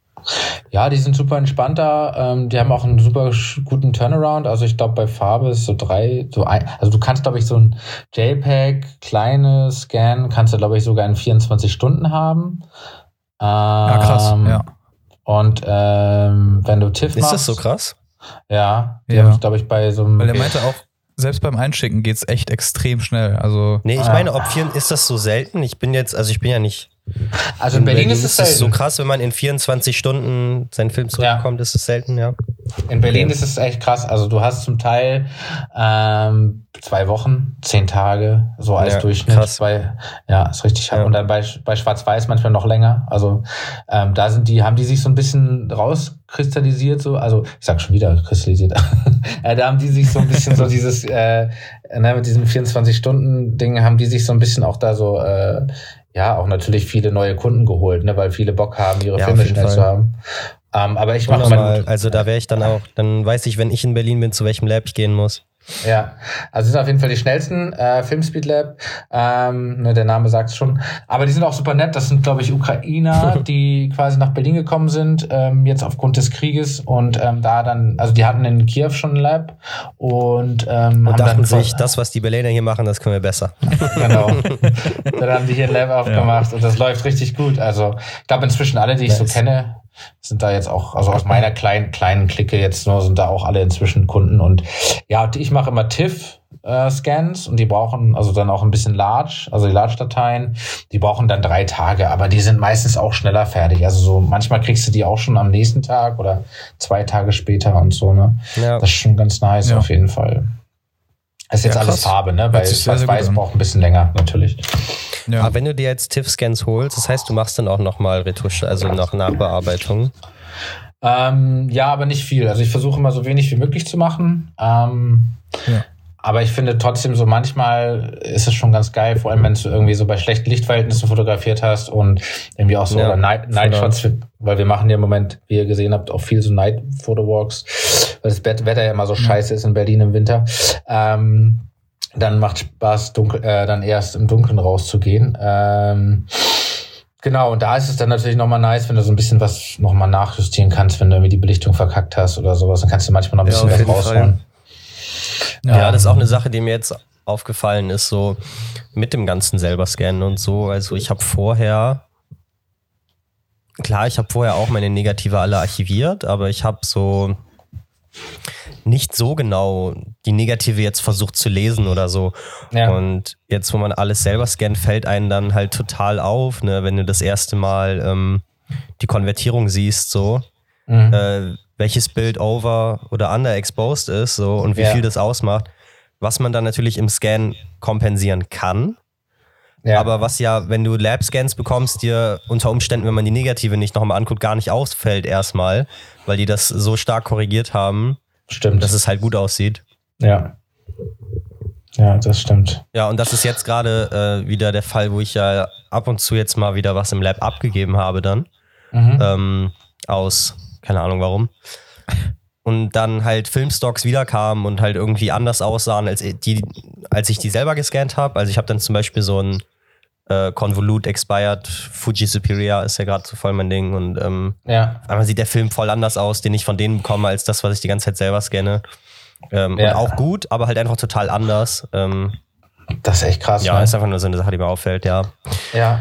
Ja, die sind super entspannt da. Ähm, die haben auch einen super guten Turnaround. Also ich glaube, bei Farbe ist so drei, so ein, also du kannst, glaube ich, so ein JPEG, kleine Scan, kannst du, glaube ich, sogar in 24 Stunden haben. Ähm, Ja, krass. Ja. Und ähm, wenn du TIFF Ist machst. das so krass? Ja, die Ja. habe ich, glaube ich, bei so einem. Weil er meinte auch, selbst beim Einschicken geht's echt extrem schnell. Also Nee, ich Ah. meine, ob vier, ist das so selten? Ich bin jetzt, also ich bin ja nicht. Also in Berlin, ist es selten. so krass, wenn man in 24 Stunden seinen Film zurückbekommt, ist es selten, ja. In Berlin Okay. ist es echt krass. Also du hast zum Teil ähm, zwei Wochen, zehn Tage, so als Ja, Durchschnitt. krass. Bei, ja, ist richtig. Ja. Und dann bei, bei Schwarz-Weiß manchmal noch länger. Also ähm, da sind die, haben die sich so ein bisschen rauskristallisiert, so, also ich sag schon wieder kristallisiert. äh, da haben die sich so ein bisschen so dieses, äh, ne, mit diesem 24-Stunden-Ding haben die sich so ein bisschen auch da so, äh, ja, auch natürlich viele neue Kunden geholt, ne, weil viele Bock haben, ihre Ja, Filme schnell zu haben. Ähm, aber ich mache mal. Also da wäre ich dann auch, dann weiß ich, wenn ich in Berlin bin, zu welchem Lab ich gehen muss. Ja, also sind auf jeden Fall die schnellsten äh, Filmspeed Lab. Ähm, ne, der Name sagt es schon. Aber die sind auch super nett. Das sind, glaube ich, Ukrainer, die quasi nach Berlin gekommen sind, ähm, jetzt aufgrund des Krieges und ähm, da dann, also die hatten in Kiew schon ein Lab und, ähm, Und dachten sich, das, was die Berliner hier machen, das können wir besser. genau. dann haben die hier ein Lab aufgemacht und das läuft richtig gut. Also ich glaube inzwischen alle, die ich so Nice. kenne, sind da jetzt auch, also aus meiner kleinen, kleinen Clique jetzt nur, sind da auch alle inzwischen Kunden. Und ja, ich mache immer TIFF, äh, Scans und die brauchen also dann auch ein bisschen Large, also die Large-Dateien, die brauchen dann drei Tage, aber die sind meistens auch schneller fertig. Also so manchmal kriegst du die auch schon am nächsten Tag oder zwei Tage später und so, ne? Ja. Das ist schon ganz nice Ja. auf jeden Fall. Das ist jetzt Ja, alles. Farbe, ne? Weil Schwarz-Weiß braucht ein bisschen länger, natürlich. Ja. Aber wenn du dir jetzt TIFF-Scans holst, das heißt, du machst dann auch nochmal Retusche, also noch Nachbearbeitung. Ähm, ja, aber nicht viel. Also ich versuche immer so wenig wie möglich zu machen. Ähm, Ja. Aber ich finde trotzdem so manchmal ist es schon ganz geil, vor allem wenn du irgendwie so bei schlechten Lichtverhältnissen fotografiert hast und irgendwie auch so Ja, Night, Night Shots, weil wir machen ja im Moment, wie ihr gesehen habt, auch viel so Night Photo Walks, weil das Wetter ja immer so scheiße ist in Berlin im Winter. Ähm, dann macht Spaß, dunkel, äh, dann erst im Dunkeln rauszugehen. Ähm, Genau, und da ist es dann natürlich nochmal nice, wenn du so ein bisschen was nochmal nachjustieren kannst, wenn du irgendwie die Belichtung verkackt hast oder sowas, dann kannst du manchmal noch ein Ja, bisschen auf was rausholen. Ja, das ist auch eine Sache, die mir jetzt aufgefallen ist, so mit dem ganzen selber scannen und so. Also ich habe vorher, klar, ich habe vorher auch meine Negative alle archiviert, aber ich habe so nicht so genau die Negative jetzt versucht zu lesen oder so. Ja. Und jetzt, wo man alles selber scannt, fällt einem dann halt total auf, ne, wenn du das erste Mal ähm, die Konvertierung siehst, so Mhm. äh, welches Bild over oder underexposed ist so und wie Ja. viel das ausmacht, was man dann natürlich im Scan kompensieren kann. ja. Aber was ja, wenn du Lab-Scans bekommst, dir unter Umständen, wenn man die Negative nicht nochmal anguckt, gar nicht ausfällt erstmal, weil die das so stark korrigiert haben, stimmt. dass es halt gut aussieht. ja. Ja, das stimmt. Ja, und das ist jetzt gerade äh, wieder der Fall, wo ich ja ab und zu jetzt mal wieder was im Lab abgegeben habe dann. Mhm. ähm, aus, keine Ahnung warum. Und dann halt Filmstocks wiederkamen und halt irgendwie anders aussahen, als, die, als ich die selber gescannt habe. Also ich habe dann zum Beispiel so ein äh, Convolute Expired Fuji Superior ist ja gerade so voll mein Ding. Und ähm, Ja. einmal sieht der Film voll anders aus, den ich von denen bekomme, als das, was ich die ganze Zeit selber scanne. Ähm, Ja. Und auch gut, aber halt einfach total anders. Ähm, Das ist echt krass. ja, ne? ist einfach nur so eine Sache, die mir auffällt, ja. ja.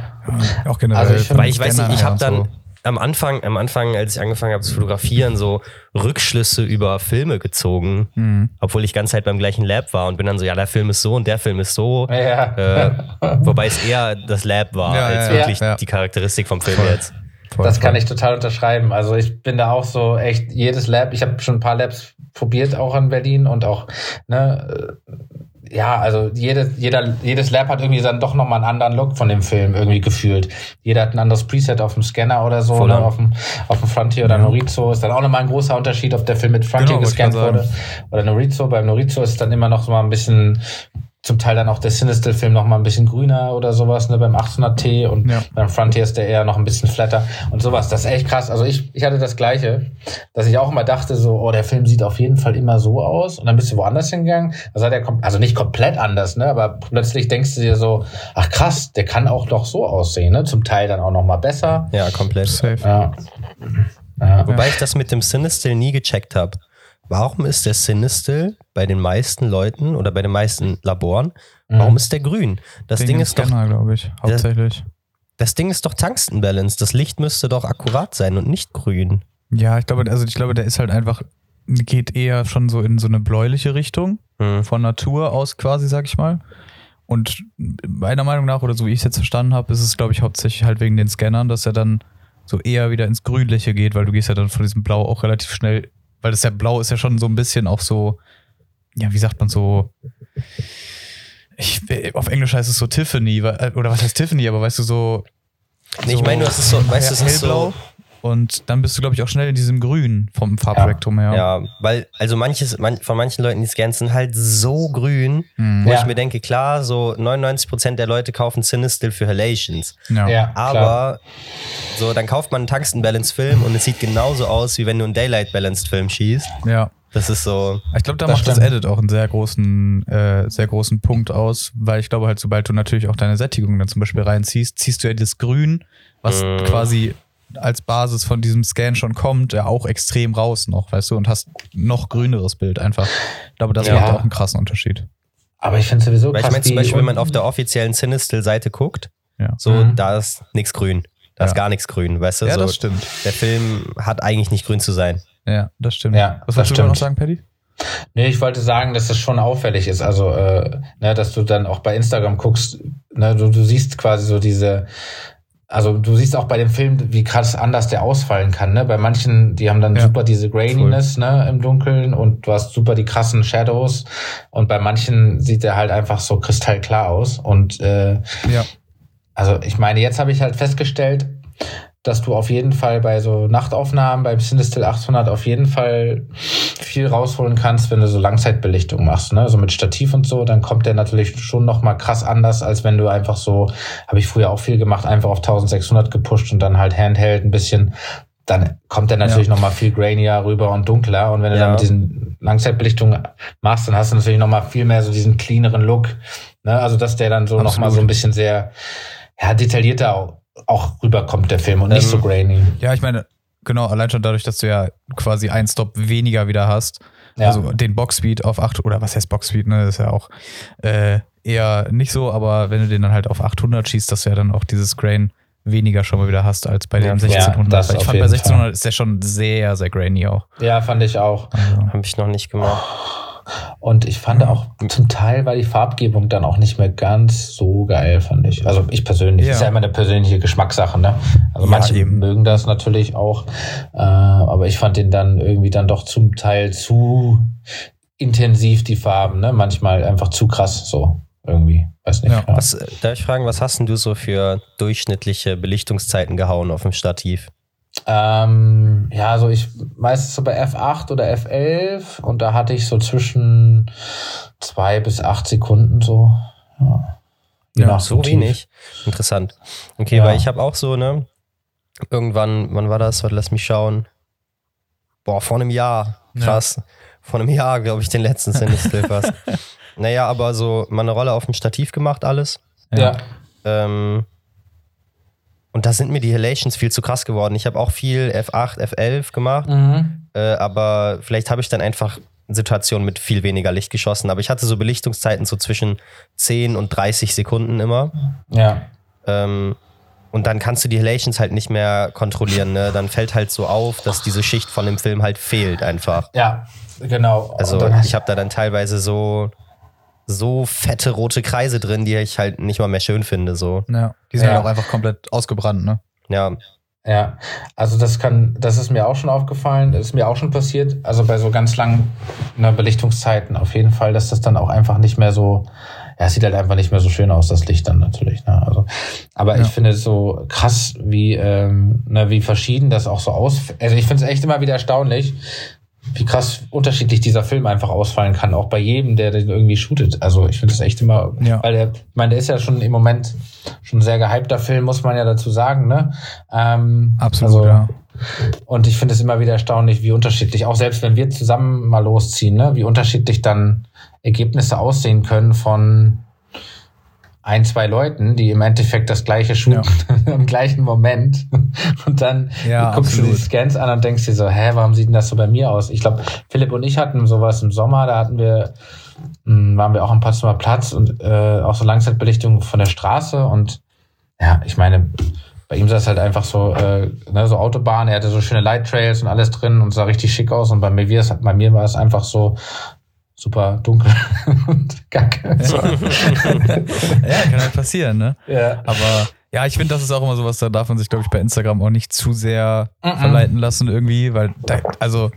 Auch generell. Also ich find- Weil ich weiß nicht, ich habe dann und am Anfang, am Anfang, als ich angefangen habe zu fotografieren, so Rückschlüsse über Filme gezogen. Mhm. obwohl ich ganz Zeit beim gleichen Lab war und bin dann so, ja, der Film ist so und der Film ist so. Ja. Äh, wobei es eher das Lab war, Ja, als ja, wirklich ja. die Charakteristik vom Film jetzt. Voll, Das kann ich total unterschreiben. Also ich bin da auch so echt jedes Lab. Ich habe schon ein paar Labs probiert auch in Berlin und auch ne ja also jede, jeder jedes Lab hat irgendwie dann doch noch mal einen anderen Look von dem Film irgendwie gefühlt. Jeder hat ein anderes Preset auf dem Scanner oder so an. auf dem auf dem Frontier oder Ja. Norizo ist dann auch noch mal ein großer Unterschied, ob der Film mit Frontier Genau, gescannt wurde oder Norizo. Beim Norizo ist dann immer noch so mal ein bisschen zum Teil dann auch der Sinistil-Film noch mal ein bisschen grüner oder sowas, ne, beim 800T und Ja. beim Frontier ist der eher noch ein bisschen flatter und sowas. Das ist echt krass. Also ich, ich hatte das Gleiche, dass ich auch immer dachte so, oh, der Film sieht auf jeden Fall immer so aus und dann bist du woanders hingegangen. Also, hat er kom- also nicht komplett anders, ne, aber plötzlich denkst du dir so, ach krass, der kann auch doch so aussehen, ne, zum Teil dann auch noch mal besser. Ja, komplett. Safe. Ja. Ja. Wobei ich das mit dem Sinistil nie gecheckt habe. Warum ist der Sinistil bei den meisten Leuten oder bei den meisten Laboren, warum Mhm. ist der grün? Das Wegen Ding ist doch Scanner, glaube ich, hauptsächlich. das Ding ist doch Tungsten Balance. Das Licht müsste doch akkurat sein und nicht grün. Ja, ich glaube, also ich glaube, der ist halt einfach, geht eher schon so in so eine bläuliche Richtung, Hm. von Natur aus quasi, sag ich mal. Und meiner Meinung nach, oder so wie ich es jetzt verstanden habe, ist es, glaube ich, hauptsächlich halt wegen den Scannern, dass er dann so eher wieder ins Grünliche geht, weil du gehst ja dann von diesem Blau auch relativ schnell, weil das ja Blau ist ja schon so ein bisschen auch so, ja, wie sagt man so, ich, auf Englisch heißt es so Tiffany, weil- oder was heißt Tiffany, aber weißt du, so Nee, ich meine, du hast es so, weißt du, es ist so. Und dann bist du, glaube ich, auch schnell in diesem Grün vom Farbspektrum her. Ja, weil, also manches, man, von manchen Leuten, die Scans sind halt so grün, Hm. wo Ja. ich mir denke, klar, so 99% der Leute kaufen Sinistil für Halations. Ja. Ja, klar. Aber so, dann kauft man einen Tungsten Balanced Film und es sieht genauso aus, wie wenn du einen Daylight Balanced Film schießt. ja. Das ist so, Ich glaube, da Das macht das stimmt. Edit auch einen sehr großen, äh, sehr großen Punkt aus, weil ich glaube halt, sobald du natürlich auch deine Sättigung dann zum Beispiel reinziehst, ziehst du ja das Grün, was Mhm. quasi als Basis von diesem Scan schon kommt, ja auch extrem raus noch, weißt du, und hast noch grüneres Bild einfach. Ich glaube, das Ja. macht auch einen krassen Unterschied. Aber ich finde sowieso weil ich krass, meine zum Beispiel, wenn man auf der offiziellen Sinistil-Seite guckt, Ja, so, Mhm. da ist nichts grün. Da ist Ja. gar nichts grün, weißt du? ja so, das stimmt. Der Film hat eigentlich nicht grün zu sein. Ja, das stimmt. Ja, was das wolltest du noch sagen, Paddy? Nee, ich wollte sagen, dass das schon auffällig ist. Also, äh, ne, dass du dann auch bei Instagram guckst, ne, du, du siehst quasi so diese, also du siehst auch bei dem Film, wie krass anders der ausfallen kann. Ne? Bei manchen, die haben dann Ja. super diese Graininess ne, im Dunkeln und du hast super die krassen Shadows. Und bei manchen sieht der halt einfach so kristallklar aus. Und äh, Ja. also ich meine, jetzt habe ich halt festgestellt, dass du auf jeden Fall bei so Nachtaufnahmen beim Cinestill 800 auf jeden Fall viel rausholen kannst, wenn du so Langzeitbelichtung machst, ne? So mit Stativ und so, dann kommt der natürlich schon noch mal krass anders, als wenn du einfach so, habe ich früher auch viel gemacht, einfach auf 1600 gepusht und dann halt Handheld ein bisschen, dann kommt der natürlich Ja. noch mal viel grainier rüber und dunkler und wenn du Ja. dann mit diesen Langzeitbelichtung machst, dann hast du natürlich noch mal viel mehr so diesen cleaneren Look, ne? Also dass der dann so noch mal Absolut. so ein bisschen sehr ja, detaillierter auch, rüberkommt, der Film, und nicht Ähm, so grainy. Ja, ich meine, genau, allein schon dadurch, dass du ja quasi einen Stop weniger wieder hast. Ja. Also den Boxspeed auf 8, oder was heißt Boxspeed, ne? Das ist ja auch äh, eher nicht so, aber wenn du den dann halt auf 800 schießt, dass du ja dann auch dieses Grain weniger schon mal wieder hast als bei Ja, dem ja, 1600. das Weil ich fand bei jeden 1600 ist der schon sehr, sehr grainy auch. Ja, fand ich auch. Also, Habe ich noch nicht gemacht. Und ich fand auch, zum Teil war die Farbgebung dann auch nicht mehr ganz so geil, fand ich. Also ich persönlich. Ja. Ist ja immer eine persönliche Geschmackssache, ne? Also Ja, manche eben. mögen das natürlich auch. Äh, aber ich fand den dann irgendwie dann doch zum Teil zu intensiv, die Farben, ne? Manchmal einfach zu krass, so irgendwie. Weiß nicht. Ja, Ja. Was, darf ich fragen, was hast denn du so für durchschnittliche Belichtungszeiten gehauen auf dem Stativ? Ähm, ja, also ich meistens so bei F8 oder F11 und da hatte ich so zwischen zwei bis acht Sekunden so. Ja, Ja, So wenig? Interessant. Okay, Ja. weil ich habe auch so, ne? Irgendwann, wann war das? Warte, lass mich schauen. Boah, vor einem Jahr. Ja. Krass. Vor einem Jahr, glaube ich, den letzten Cinestill fast. naja, aber so mal eine Rolle auf dem Stativ gemacht, alles. Ja. Ähm, und da sind mir die Halations viel zu krass geworden. Ich habe auch viel F8, F11 gemacht, Mhm. äh, aber vielleicht habe ich dann einfach Situationen mit viel weniger Licht geschossen. Aber ich hatte so Belichtungszeiten so zwischen 10 und 30 Sekunden immer. Ja. Ähm, und dann kannst du die Halations halt nicht mehr kontrollieren. Ne? Dann fällt halt so auf, dass diese Schicht von dem Film halt fehlt einfach. Ja, genau. Also ich habe da dann teilweise so so fette rote Kreise drin, die ich halt nicht mal mehr schön finde. So ja. Die sind Ja. halt auch einfach komplett ausgebrannt, ne? ja, Ja, also das kann, das ist mir auch schon aufgefallen, das ist mir auch schon passiert. Also bei so ganz langen ne, Belichtungszeiten auf jeden Fall, dass das dann auch einfach nicht mehr so, ja, es sieht halt einfach nicht mehr so schön aus, das Licht dann natürlich. Ne? Also, aber Ja. ich finde es so krass, wie, ähm, ne, wie verschieden das auch so aus. Also ich finde es echt immer wieder erstaunlich, wie krass unterschiedlich dieser Film einfach ausfallen kann, auch bei jedem, der den irgendwie shootet. Also ich finde das echt immer, Ja. weil der, ich meine, der ist ja schon im Moment schon ein sehr gehypter Film, muss man ja dazu sagen, ne? Ähm, Absolut, also, ja. Und ich finde es immer wieder erstaunlich, wie unterschiedlich, auch selbst wenn wir zusammen mal losziehen, ne, wie unterschiedlich dann Ergebnisse aussehen können von ein, zwei Leuten, die im Endeffekt das gleiche shooten im gleichen Moment. Und dann Ja, guckst du absolut. die Scans an und denkst dir so, hä, warum sieht denn das so bei mir aus? Ich glaube, Philipp und ich hatten sowas im Sommer, da hatten wir, mh, waren wir auch am Potsdamer Platz und äh, auch so Langzeitbelichtung von der Straße und ja, ich meine, bei ihm sah es halt einfach so, äh, ne, so Autobahn, er hatte so schöne Light Trails und alles drin und sah richtig schick aus. Und bei mir, bei mir war es einfach so super dunkel und kacke. So. ja, kann halt passieren, ne? ja. Aber ja, ich finde, das ist auch immer sowas, da darf man sich, glaube ich, bei Instagram auch nicht zu sehr Mhm. verleiten lassen irgendwie, weil da, also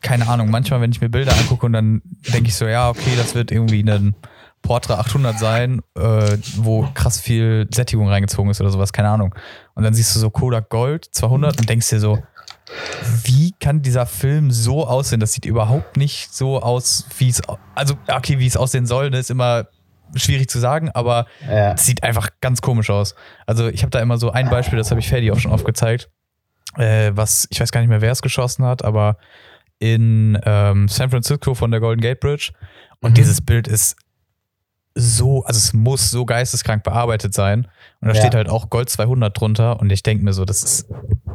keine Ahnung, manchmal, wenn ich mir Bilder angucke und dann denke ich so, ja, okay, das wird irgendwie ein Portra 800 sein, äh, wo krass viel Sättigung reingezogen ist oder sowas, keine Ahnung. Und dann siehst du so Kodak Gold 200 und denkst dir so, wie kann dieser Film so aussehen? Das sieht überhaupt nicht so aus, wie es, also okay, wie es aussehen soll, ne, ist immer schwierig zu sagen, aber Ja. es sieht einfach ganz komisch aus. Also ich habe da immer so ein Beispiel, das habe ich Ferdi auch schon aufgezeigt, äh, was, ich weiß gar nicht mehr, wer es geschossen hat, aber in ähm, San Francisco von der Golden Gate Bridge. Und Mhm. dieses Bild ist so, also es muss so geisteskrank bearbeitet sein. Und da Ja. steht halt auch Gold 200 drunter. Und ich denke mir so, das ist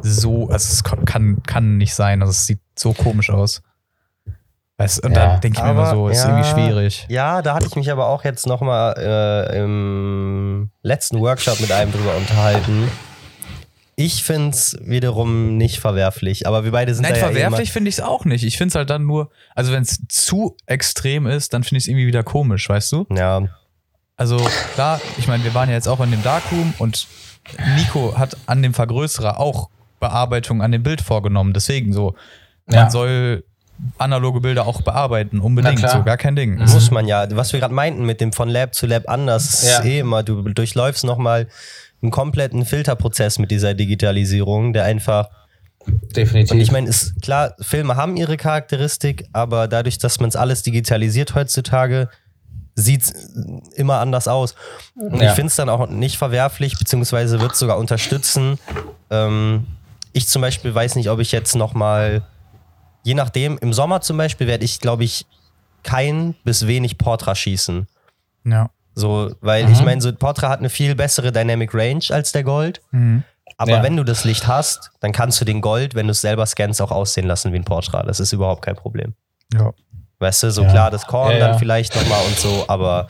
so, also es kann, kann nicht sein. Also es sieht so komisch aus. Weißt, und Ja. dann denke ich mir immer so, ist ja, irgendwie schwierig. Ja, da hatte ich mich aber auch jetzt nochmal äh, im letzten Workshop mit einem drüber unterhalten. Ich finde es wiederum nicht verwerflich, aber wir beide sind Nein, da ja eh verwerflich finde ich es auch nicht. Ich finde es halt dann nur, also wenn es zu extrem ist, dann finde ich es irgendwie wieder komisch, weißt du? ja, Also klar, ich meine, wir waren ja jetzt auch in dem Darkroom und Nico hat an dem Vergrößerer auch Bearbeitung an dem Bild vorgenommen. Deswegen so, man Ja. soll analoge Bilder auch bearbeiten, unbedingt, so gar kein Ding. muss man ja. Was wir gerade meinten mit dem von Lab zu Lab anders, Ja. ist eh immer, du durchläufst nochmal einen kompletten Filterprozess mit dieser Digitalisierung, der einfach Definitiv. Und ich meine, ist klar, Filme haben ihre Charakteristik, aber dadurch, dass man es alles digitalisiert heutzutage, sieht es immer anders aus. Und Ja. ich finde es dann auch nicht verwerflich, beziehungsweise wird sogar unterstützen. Ähm, ich zum Beispiel weiß nicht, ob ich jetzt noch mal, je nachdem, im Sommer zum Beispiel werde ich, glaube ich, kein bis wenig Portra schießen. Ja. So, weil Mhm. ich meine, so Portra hat eine viel bessere Dynamic Range als der Gold. Mhm. Aber Ja. wenn du das Licht hast, dann kannst du den Gold, wenn du es selber scannst, auch aussehen lassen wie ein Portra. Das ist überhaupt kein Problem. ja. Weißt du, so Ja. klar, das Korn Ja, ja. dann vielleicht nochmal und so, aber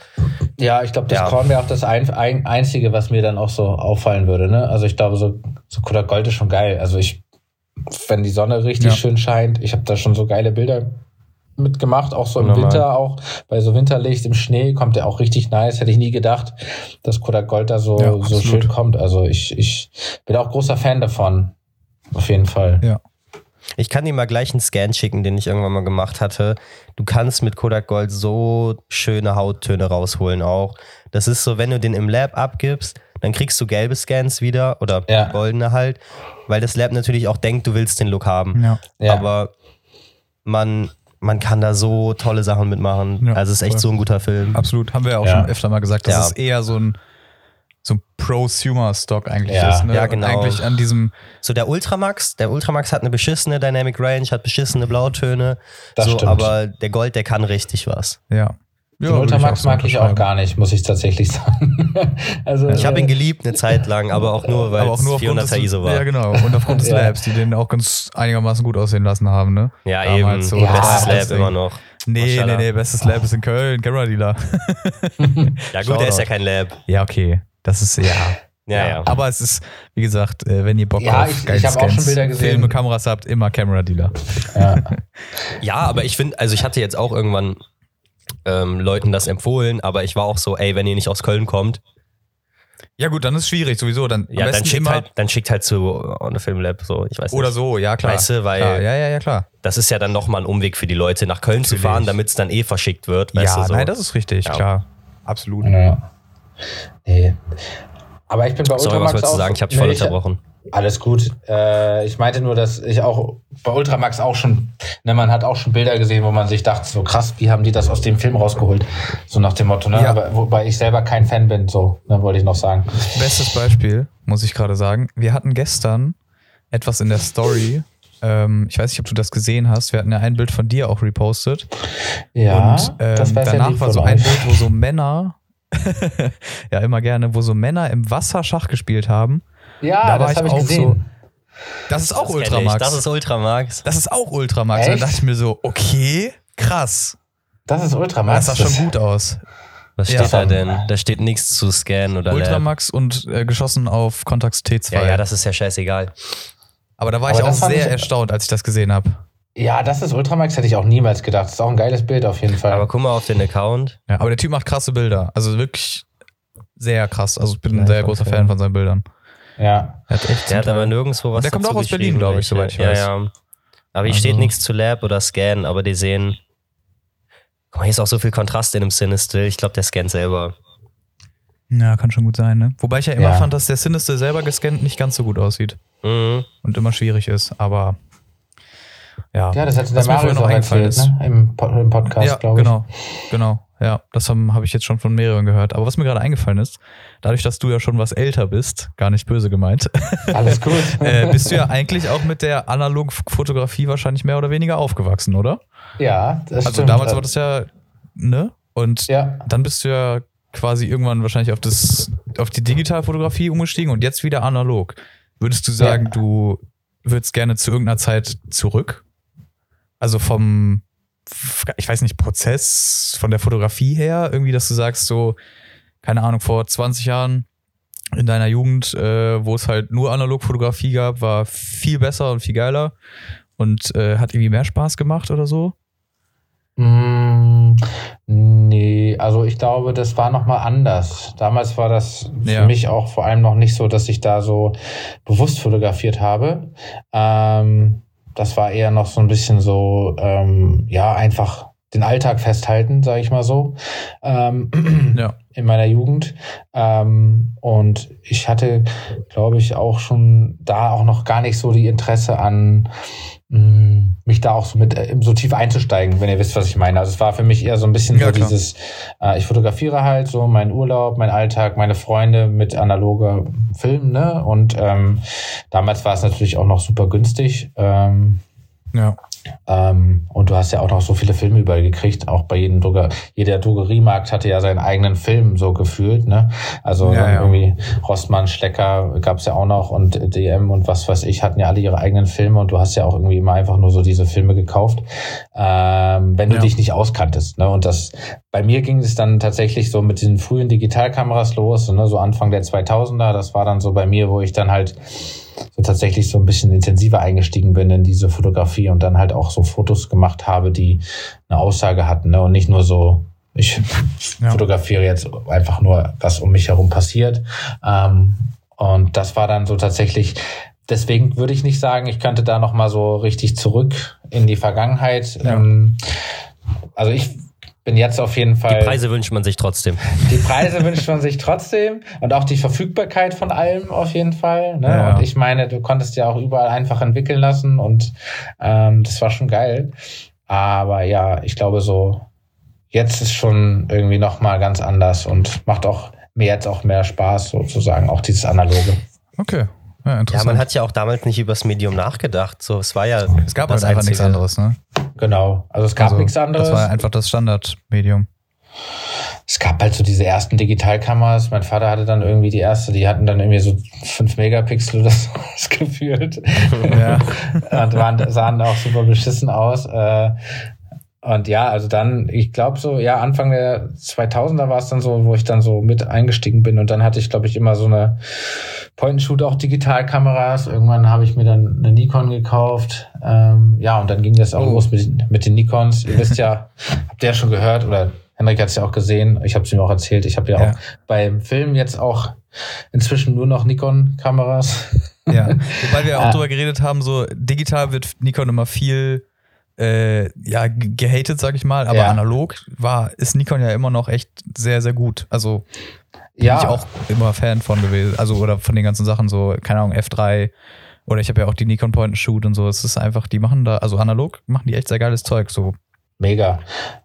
Ja, ich glaube, das Ja. Korn wäre auch das ein, ein, Einzige, was mir dann auch so auffallen würde. Ne? Also ich glaube, so, so Kodak Gold ist schon geil. Also ich, wenn die Sonne richtig Ja. schön scheint, ich habe da schon so geile Bilder mitgemacht, auch so im Normal. Winter, auch bei so Winterlicht im Schnee kommt der auch richtig nice. Hätte ich nie gedacht, dass Kodak Gold da so, Ja, so schön kommt. Also ich, ich bin auch großer Fan davon. Auf jeden Fall. Ja. ich kann dir mal gleich einen Scan schicken, den ich irgendwann mal gemacht hatte. Du kannst mit Kodak Gold so schöne Hauttöne rausholen auch. Das ist so, wenn du den im Lab abgibst, dann kriegst du gelbe Scans wieder oder Ja. goldene halt, weil das Lab natürlich auch denkt, du willst den Look haben. Ja. Ja. Aber man, man kann da so tolle Sachen mitmachen. Ja, also es ist echt voll. so ein guter Film. Absolut. Haben wir ja auch Ja. schon öfter mal gesagt, dass Ja. es eher so ein, so ein Prosumer-Stock eigentlich Ja. ist. Ne? Ja, genau. Eigentlich an diesem, So der Ultramax, der Ultramax hat eine beschissene Dynamic Range, hat beschissene Blautöne. Das so, stimmt. aber der Gold, der kann richtig was. ja. Den ja, Ultramax so mag ich auch gar nicht, muss ich tatsächlich sagen. also, Ich habe äh, ihn geliebt eine Zeit lang, aber auch nur, weil auch es nur aufgrund 400er des, ISO war. Ja, genau. Und aufgrund des. Labs, die den auch ganz einigermaßen gut aussehen lassen haben, ne? Ja, Damals eben. so, Ja, Bestes Lab Ding. immer noch. Nee, nee, Maschallah. nee, bestes Lab ist in Köln, Camera Dealer. Ja gut, der ist ja kein Lab. Ja, okay. Das ist, ja. Ja, ja. Aber es ist, wie gesagt, äh, wenn ihr Bock Ja, auf ich- ich hab auch schon Bilder gesehen. Filme, Kameras habt, immer Camera Dealer. Ja. Ja, aber ich finde, also ich hatte jetzt auch irgendwann ähm, Leuten das empfohlen, aber ich war auch so, ey, wenn ihr nicht aus Köln kommt, Ja gut, dann ist schwierig sowieso. Dann, am ja, dann schickt, halt, dann schickt halt zu On the Film Lab, so, ich weiß nicht. oder so, ja klar. Weißt du, weil- klar, ja, ja, ja, klar. Das ist ja dann nochmal ein Umweg für die Leute, nach Köln zu Natürlich. fahren, damit es dann eh verschickt wird. Weißt ja, du, so. nein, das ist richtig, Ja. klar. Absolut. Ja. Nee. Aber ich bin bei Sorry, was Ultramax wolltest du sagen? Ich habe dich voll unterbrochen. Alles gut. Äh, ich meinte nur, dass ich auch bei Ultramax auch schon, ne, man hat auch schon Bilder gesehen, wo man sich dachte, so krass, wie haben die das aus dem Film rausgeholt? So nach dem Motto, ne? Ja. Aber wobei ich selber kein Fan bin, so, ne, wollte ich noch sagen. Bestes Beispiel, muss ich gerade sagen. Wir hatten gestern etwas in der Story. Ähm, ich weiß nicht, ob du das gesehen hast. Wir hatten ja ein Bild von dir auch repostet. Ja, und ähm, das danach lieb war so ein. Bild, wo so Männer, ja immer gerne, wo so Männer im Wasser Schach gespielt haben. Ja, da das habe ich auch gesehen. Das ist auch Das. Ultramax. Das ist Ultramax. Das ist auch Ultramax. Und dann Echt? dachte ich mir so, okay, krass. Das ist Ultramax. Das sah schon gut aus. Was Ja. steht da denn? Da steht nichts zu scannen oder Lab. Ultramax und äh, geschossen auf Contax T2. Ja, ja, das ist ja scheißegal. Aber da war Aber ich auch sehr ich- erstaunt, als ich das gesehen habe. Ja, das ist Ultramax, hätte ich auch niemals gedacht. Das ist auch ein geiles Bild auf jeden Fall. Aber guck mal auf den Account. Ja, aber der Typ macht krasse Bilder. Also wirklich sehr krass. Also ich bin ein Ja, sehr ich großer Fan ja. von seinen Bildern. Ja. Er hat echt Der hat aber nirgendwo was der kommt auch aus Berlin, geschrieben, glaub ich, soweit ich weiß. Ja, ja. Aber hier Also- steht nichts zu Lab oder Scan, aber die sehen. Guck mal, hier ist auch so viel Kontrast in dem Cinestill. Ich glaube, der scannt selber. Ja, kann schon gut sein, ne? Wobei ich ja immer Ja. fand, dass der Sinister selber gescannt nicht ganz so gut aussieht. Mhm. Und immer schwierig ist. Aber ja. Ja, das hat der Was mir Mario noch eingefallen erzählt, ne? Im, im Podcast, ja, glaube ich. genau. Genau. Ja, das habe hab ich jetzt schon von mehreren gehört. Aber was mir gerade eingefallen ist, dadurch, dass du ja schon was älter bist, gar nicht böse gemeint, Alles gut. äh, bist du ja eigentlich auch mit der analogen Fotografie wahrscheinlich mehr oder weniger aufgewachsen, oder? ja, das Also stimmt. damals war das ja, ne? Und Ja, dann bist du ja quasi irgendwann wahrscheinlich auf das, auf die Digitalfotografie umgestiegen und jetzt wieder analog. Würdest du sagen, Ja. du würdest gerne zu irgendeiner Zeit zurück? Also vom, ich weiß nicht, Prozess von der Fotografie her, irgendwie, dass du sagst, so, keine Ahnung, vor 20 Jahren in deiner Jugend, äh, wo es halt nur Analogfotografie gab, war viel besser und viel geiler und äh, hat irgendwie mehr Spaß gemacht oder so? Mm, nee, also ich glaube, das war nochmal anders. Damals war das für Ja. mich auch vor allem noch nicht so, dass ich da so bewusst fotografiert habe. Ähm, das war eher noch so ein bisschen so, ähm, ja, einfach den Alltag festhalten, sage ich mal so. Ähm, Ja. in meiner Jugend. Ähm, und ich hatte, glaube ich, auch schon da auch noch gar nicht so die Interesse an, mich da auch so mit äh, so tief einzusteigen, wenn ihr wisst, was ich meine. Also es war für mich eher so ein bisschen Ja, so klar. dieses, äh, ich fotografiere halt so meinen Urlaub, meinen Alltag, meine Freunde mit analoger Film, ne? Und ähm, damals war es natürlich auch noch super günstig. Ähm, Ja. Ähm, und du hast ja auch noch so viele Filme überall gekriegt. Auch bei jedem Drucker, jeder Drogeriemarkt hatte ja seinen eigenen Film so gefühlt. Ne? Also Ja, ja. irgendwie Rossmann, Schlecker gab's ja auch noch und DM und was weiß ich hatten ja alle ihre eigenen Filme und du hast ja auch irgendwie immer einfach nur so diese Filme gekauft, ähm, wenn du Ja. dich nicht auskanntest. Ne? Und das bei mir ging es dann tatsächlich so mit den frühen Digitalkameras los, ne? so Anfang der 2000er. Das war dann so bei mir, wo ich dann halt so tatsächlich so ein bisschen intensiver eingestiegen bin in diese Fotografie und dann halt auch so Fotos gemacht habe, die eine Aussage hatten ne? und nicht nur so, ich Ja. fotografiere jetzt einfach nur, was um mich herum passiert. Ähm, und das war dann so tatsächlich, deswegen würde ich nicht sagen, ich könnte da nochmal so richtig zurück in die Vergangenheit. Ja. Ähm, also ich bin jetzt auf jeden Fall. Die Preise wünscht man sich trotzdem. Die Preise wünscht man sich trotzdem und auch die Verfügbarkeit von allem auf jeden Fall. Ne? Ja. Und ich meine, du konntest ja auch überall einfach entwickeln lassen und ähm, das war schon geil. Aber ja, ich glaube so, jetzt ist schon irgendwie nochmal ganz anders und macht auch mir jetzt auch mehr Spaß sozusagen, auch dieses Analoge. Okay. Ja, Ja, man hat ja auch damals nicht übers Medium nachgedacht. So, es war ja es gab das halt einfach nichts anderes, ne? Genau. Also es gab Also, nichts anderes. Das war einfach das Standardmedium. Es gab halt so diese ersten Digitalkameras. Mein Vater hatte dann irgendwie die erste, die hatten dann irgendwie so fünf Megapixel oder so gefühlt. Ja. und waren, sahen auch super beschissen aus. Äh, und ja, also dann, ich glaube so, ja, Anfang der 2000er war es dann so, wo ich dann so mit eingestiegen bin und dann hatte ich, glaube ich, immer so eine Point-and-Shoot, auch Digitalkameras. Irgendwann habe ich mir dann eine Nikon gekauft. Ähm, ja, und dann ging das auch Oh. los mit, mit den Nikons. Ihr wisst ja, habt ihr ja schon gehört oder Henrik hat es ja auch gesehen. Ich habe es ihm auch erzählt. Ich habe ja, Ja. auch beim Film jetzt auch inzwischen nur noch Nikon-Kameras. Ja. Wobei wir auch Ah. drüber geredet haben, so digital wird Nikon immer viel äh, ja, ge- gehatet, sag ich mal, aber Ja. analog war, ist Nikon ja immer noch echt sehr, sehr gut. Also bin Ja. ich auch immer Fan von gewesen. Also, oder von den ganzen Sachen, so, keine Ahnung, F3 oder ich habe ja auch die Nikon Point and Shoot und so. Es ist einfach, die machen da, also analog machen die echt sehr geiles Zeug, so. Mega.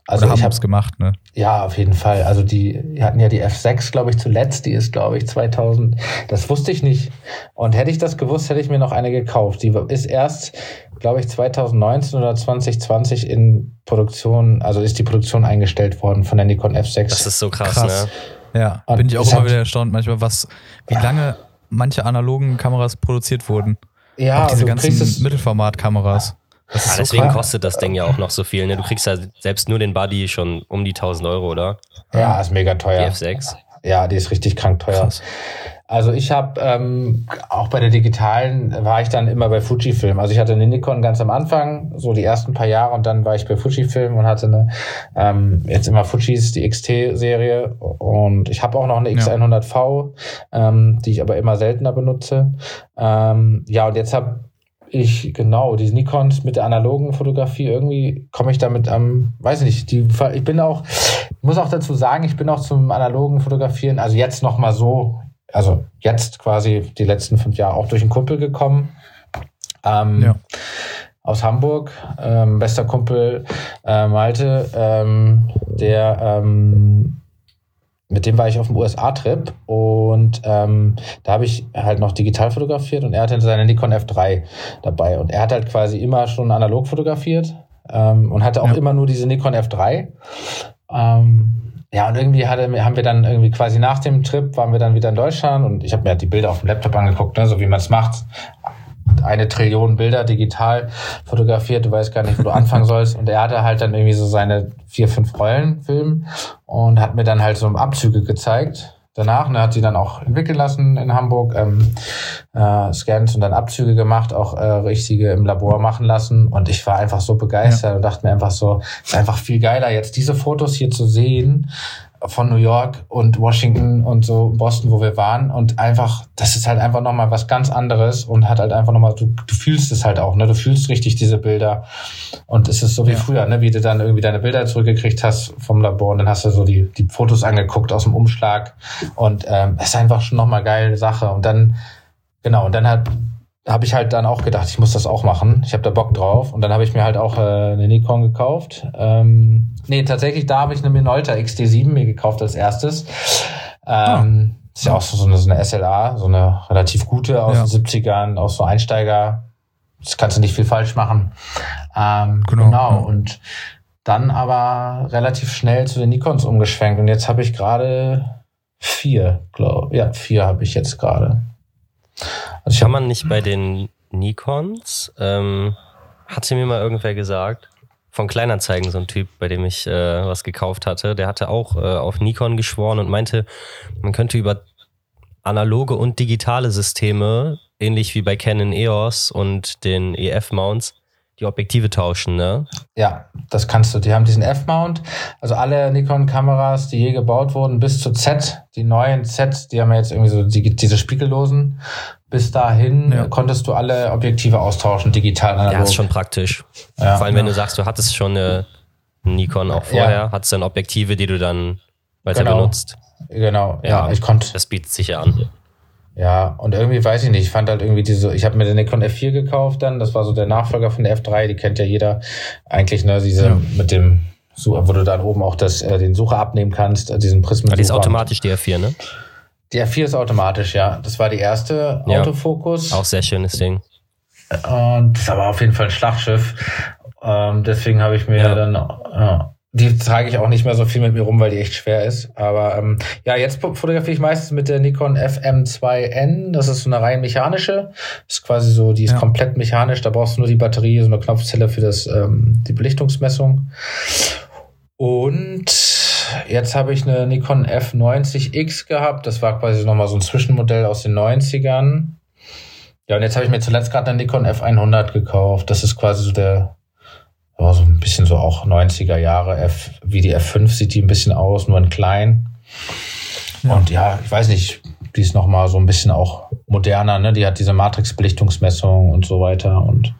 Also oder ich haben habe es gemacht, ne? Ja, auf jeden Fall. Also die, die hatten ja die F6, glaube ich, zuletzt. Die ist, glaube ich, 2000. Das wusste ich nicht. Und hätte ich das gewusst, hätte ich mir noch eine gekauft. Die ist erst, glaube ich, 2019 oder 2020 in Produktion, also ist die Produktion eingestellt worden von der Nikon F6. Das ist so krass, Krass. ne? Ja, Und bin ich auch immer wieder erstaunt, manchmal, was, wie lange manche analogen Kameras produziert wurden. ja, auch diese ganzen. Mittelformatkameras. Das Ah, ist so deswegen krass. kostet das Ding ja auch noch so viel. Ne? Du kriegst ja selbst nur den Buddy schon um die 1000 Euro, oder? Ja, ist mega Die teuer. F6. Ja, die ist richtig krank teuer. Krass. Also ich habe ähm, auch bei der digitalen war ich dann immer bei Fujifilm. Also ich hatte eine Nikon ganz am Anfang, so die ersten paar Jahre, und dann war ich bei Fujifilm und hatte eine ähm, jetzt immer Fujis die XT-Serie und ich habe auch noch eine Ja. X100V, ähm, die ich aber immer seltener benutze. Ähm, ja und jetzt habe ich genau die Nikons mit der analogen Fotografie irgendwie komme ich damit am weiß nicht die ich bin auch muss auch dazu sagen ich bin auch zum analogen Fotografieren also jetzt noch mal so also jetzt quasi die letzten fünf Jahre auch durch einen Kumpel gekommen ähm, Ja. aus Hamburg ähm, bester Kumpel äh, Malte ähm, der ähm, mit dem war ich auf dem USA-Trip und ähm, da habe ich halt noch digital fotografiert und er hatte seine Nikon F3 dabei und er hat halt quasi immer schon analog fotografiert ähm, und hatte auch Ja. immer nur diese Nikon F3. Ähm, ja, und irgendwie hatte, haben wir dann irgendwie quasi nach dem Trip waren wir dann wieder in Deutschland und ich habe mir halt die Bilder auf dem Laptop angeguckt, ne, so wie man es macht. Eine Trillion Bilder digital fotografiert, du weißt gar nicht, wo du anfangen sollst. Und er hatte halt dann irgendwie so seine vier, fünf Rollen Film und hat mir dann halt so Abzüge gezeigt. danach er hat die dann auch entwickeln lassen in Hamburg, ähm, äh, Scans und dann Abzüge gemacht, auch äh, richtige im Labor machen lassen und ich war einfach so begeistert ja. und dachte mir einfach so, ist einfach viel geiler, jetzt diese Fotos hier zu sehen von New York und Washington und so Boston, wo wir waren. Und einfach, das ist halt einfach nochmal was ganz anderes und hat halt einfach nochmal, du, du fühlst es halt auch, ne, du fühlst richtig diese Bilder. Und es ist so wie ja. früher, ne, wie du dann irgendwie deine Bilder zurückgekriegt hast vom Labor und dann hast du so die, die Fotos angeguckt aus dem Umschlag. Und ähm, es ist einfach schon nochmal geile Sache. Und dann, genau, und dann hat habe ich halt dann auch gedacht, ich muss das auch machen. Ich habe da Bock drauf. Und dann habe ich mir halt auch äh, eine Nikon gekauft. Ähm, nee, tatsächlich, da habe ich eine Minolta XT7 mir gekauft als erstes. Ähm, oh. Ist ja auch so, so, eine, so eine SLA, so eine relativ gute aus ja. den 70ern, auch so Einsteiger. Das kannst du nicht viel falsch machen. Ähm, genau. genau. Und dann aber relativ schnell zu den Nikons umgeschwenkt. Und jetzt habe ich gerade vier, glaube Ja, vier habe ich jetzt gerade. Also Kann man nicht bei den Nikons, ähm, hatte mir mal irgendwer gesagt, von Kleinanzeigen so ein Typ, bei dem ich äh, was gekauft hatte, der hatte auch äh, auf Nikon geschworen und meinte, man könnte über analoge und digitale Systeme, ähnlich wie bei Canon EOS und den EF-Mounts, die Objektive tauschen, ne? Ja, das kannst du. Die haben diesen F-Mount. Also alle Nikon-Kameras, die je gebaut wurden, bis zu Z, die neuen Z, die haben ja jetzt irgendwie so die, diese spiegellosen. Bis dahin ja. konntest du alle Objektive austauschen, digital, analog. Ja, ist schon praktisch. Ja, Vor allem, wenn du sagst, du hattest schon eine Nikon auch vorher, ja. hattest dann Objektive, die du dann weiter genau. benutzt. Genau, ja, ich konnte. Das bietet sich ja an. Ja, und irgendwie weiß ich nicht, ich fand halt irgendwie diese, ich habe mir den Nikon F4 gekauft dann, das war so der Nachfolger von der F3, die kennt ja jeder eigentlich, ne, diese ja. mit dem, wo du dann oben auch das, äh, den Sucher abnehmen kannst, äh, diesen Prismen. Die ist automatisch die F4, ne? Die F4 ist automatisch, ja. Das war die erste ja. Autofokus. Auch sehr schönes Ding. Und das war auf jeden Fall ein Schlachtschiff. Ähm, deswegen habe ich mir ja. dann, ja, die trage ich auch nicht mehr so viel mit mir rum, weil die echt schwer ist. Aber ähm, ja, jetzt fotografiere ich meistens mit der Nikon FM2N. Das ist so eine rein mechanische. Das ist quasi so, die ist ja. komplett mechanisch. Da brauchst du nur die Batterie, so eine Knopfzelle für das ähm, die Belichtungsmessung. Und jetzt habe ich eine Nikon F90X gehabt. Das war quasi nochmal so ein Zwischenmodell aus den 90ern. Ja, und jetzt habe ich mir zuletzt gerade eine Nikon F100 gekauft. Das ist quasi so der ja, so ein bisschen so auch 90er Jahre F, wie die F5 sieht die ein bisschen aus, nur in klein. Ja. Und ja, ich weiß nicht, die ist nochmal so ein bisschen auch moderner, ne? Die hat diese Matrix-Belichtungsmessung und so weiter. Und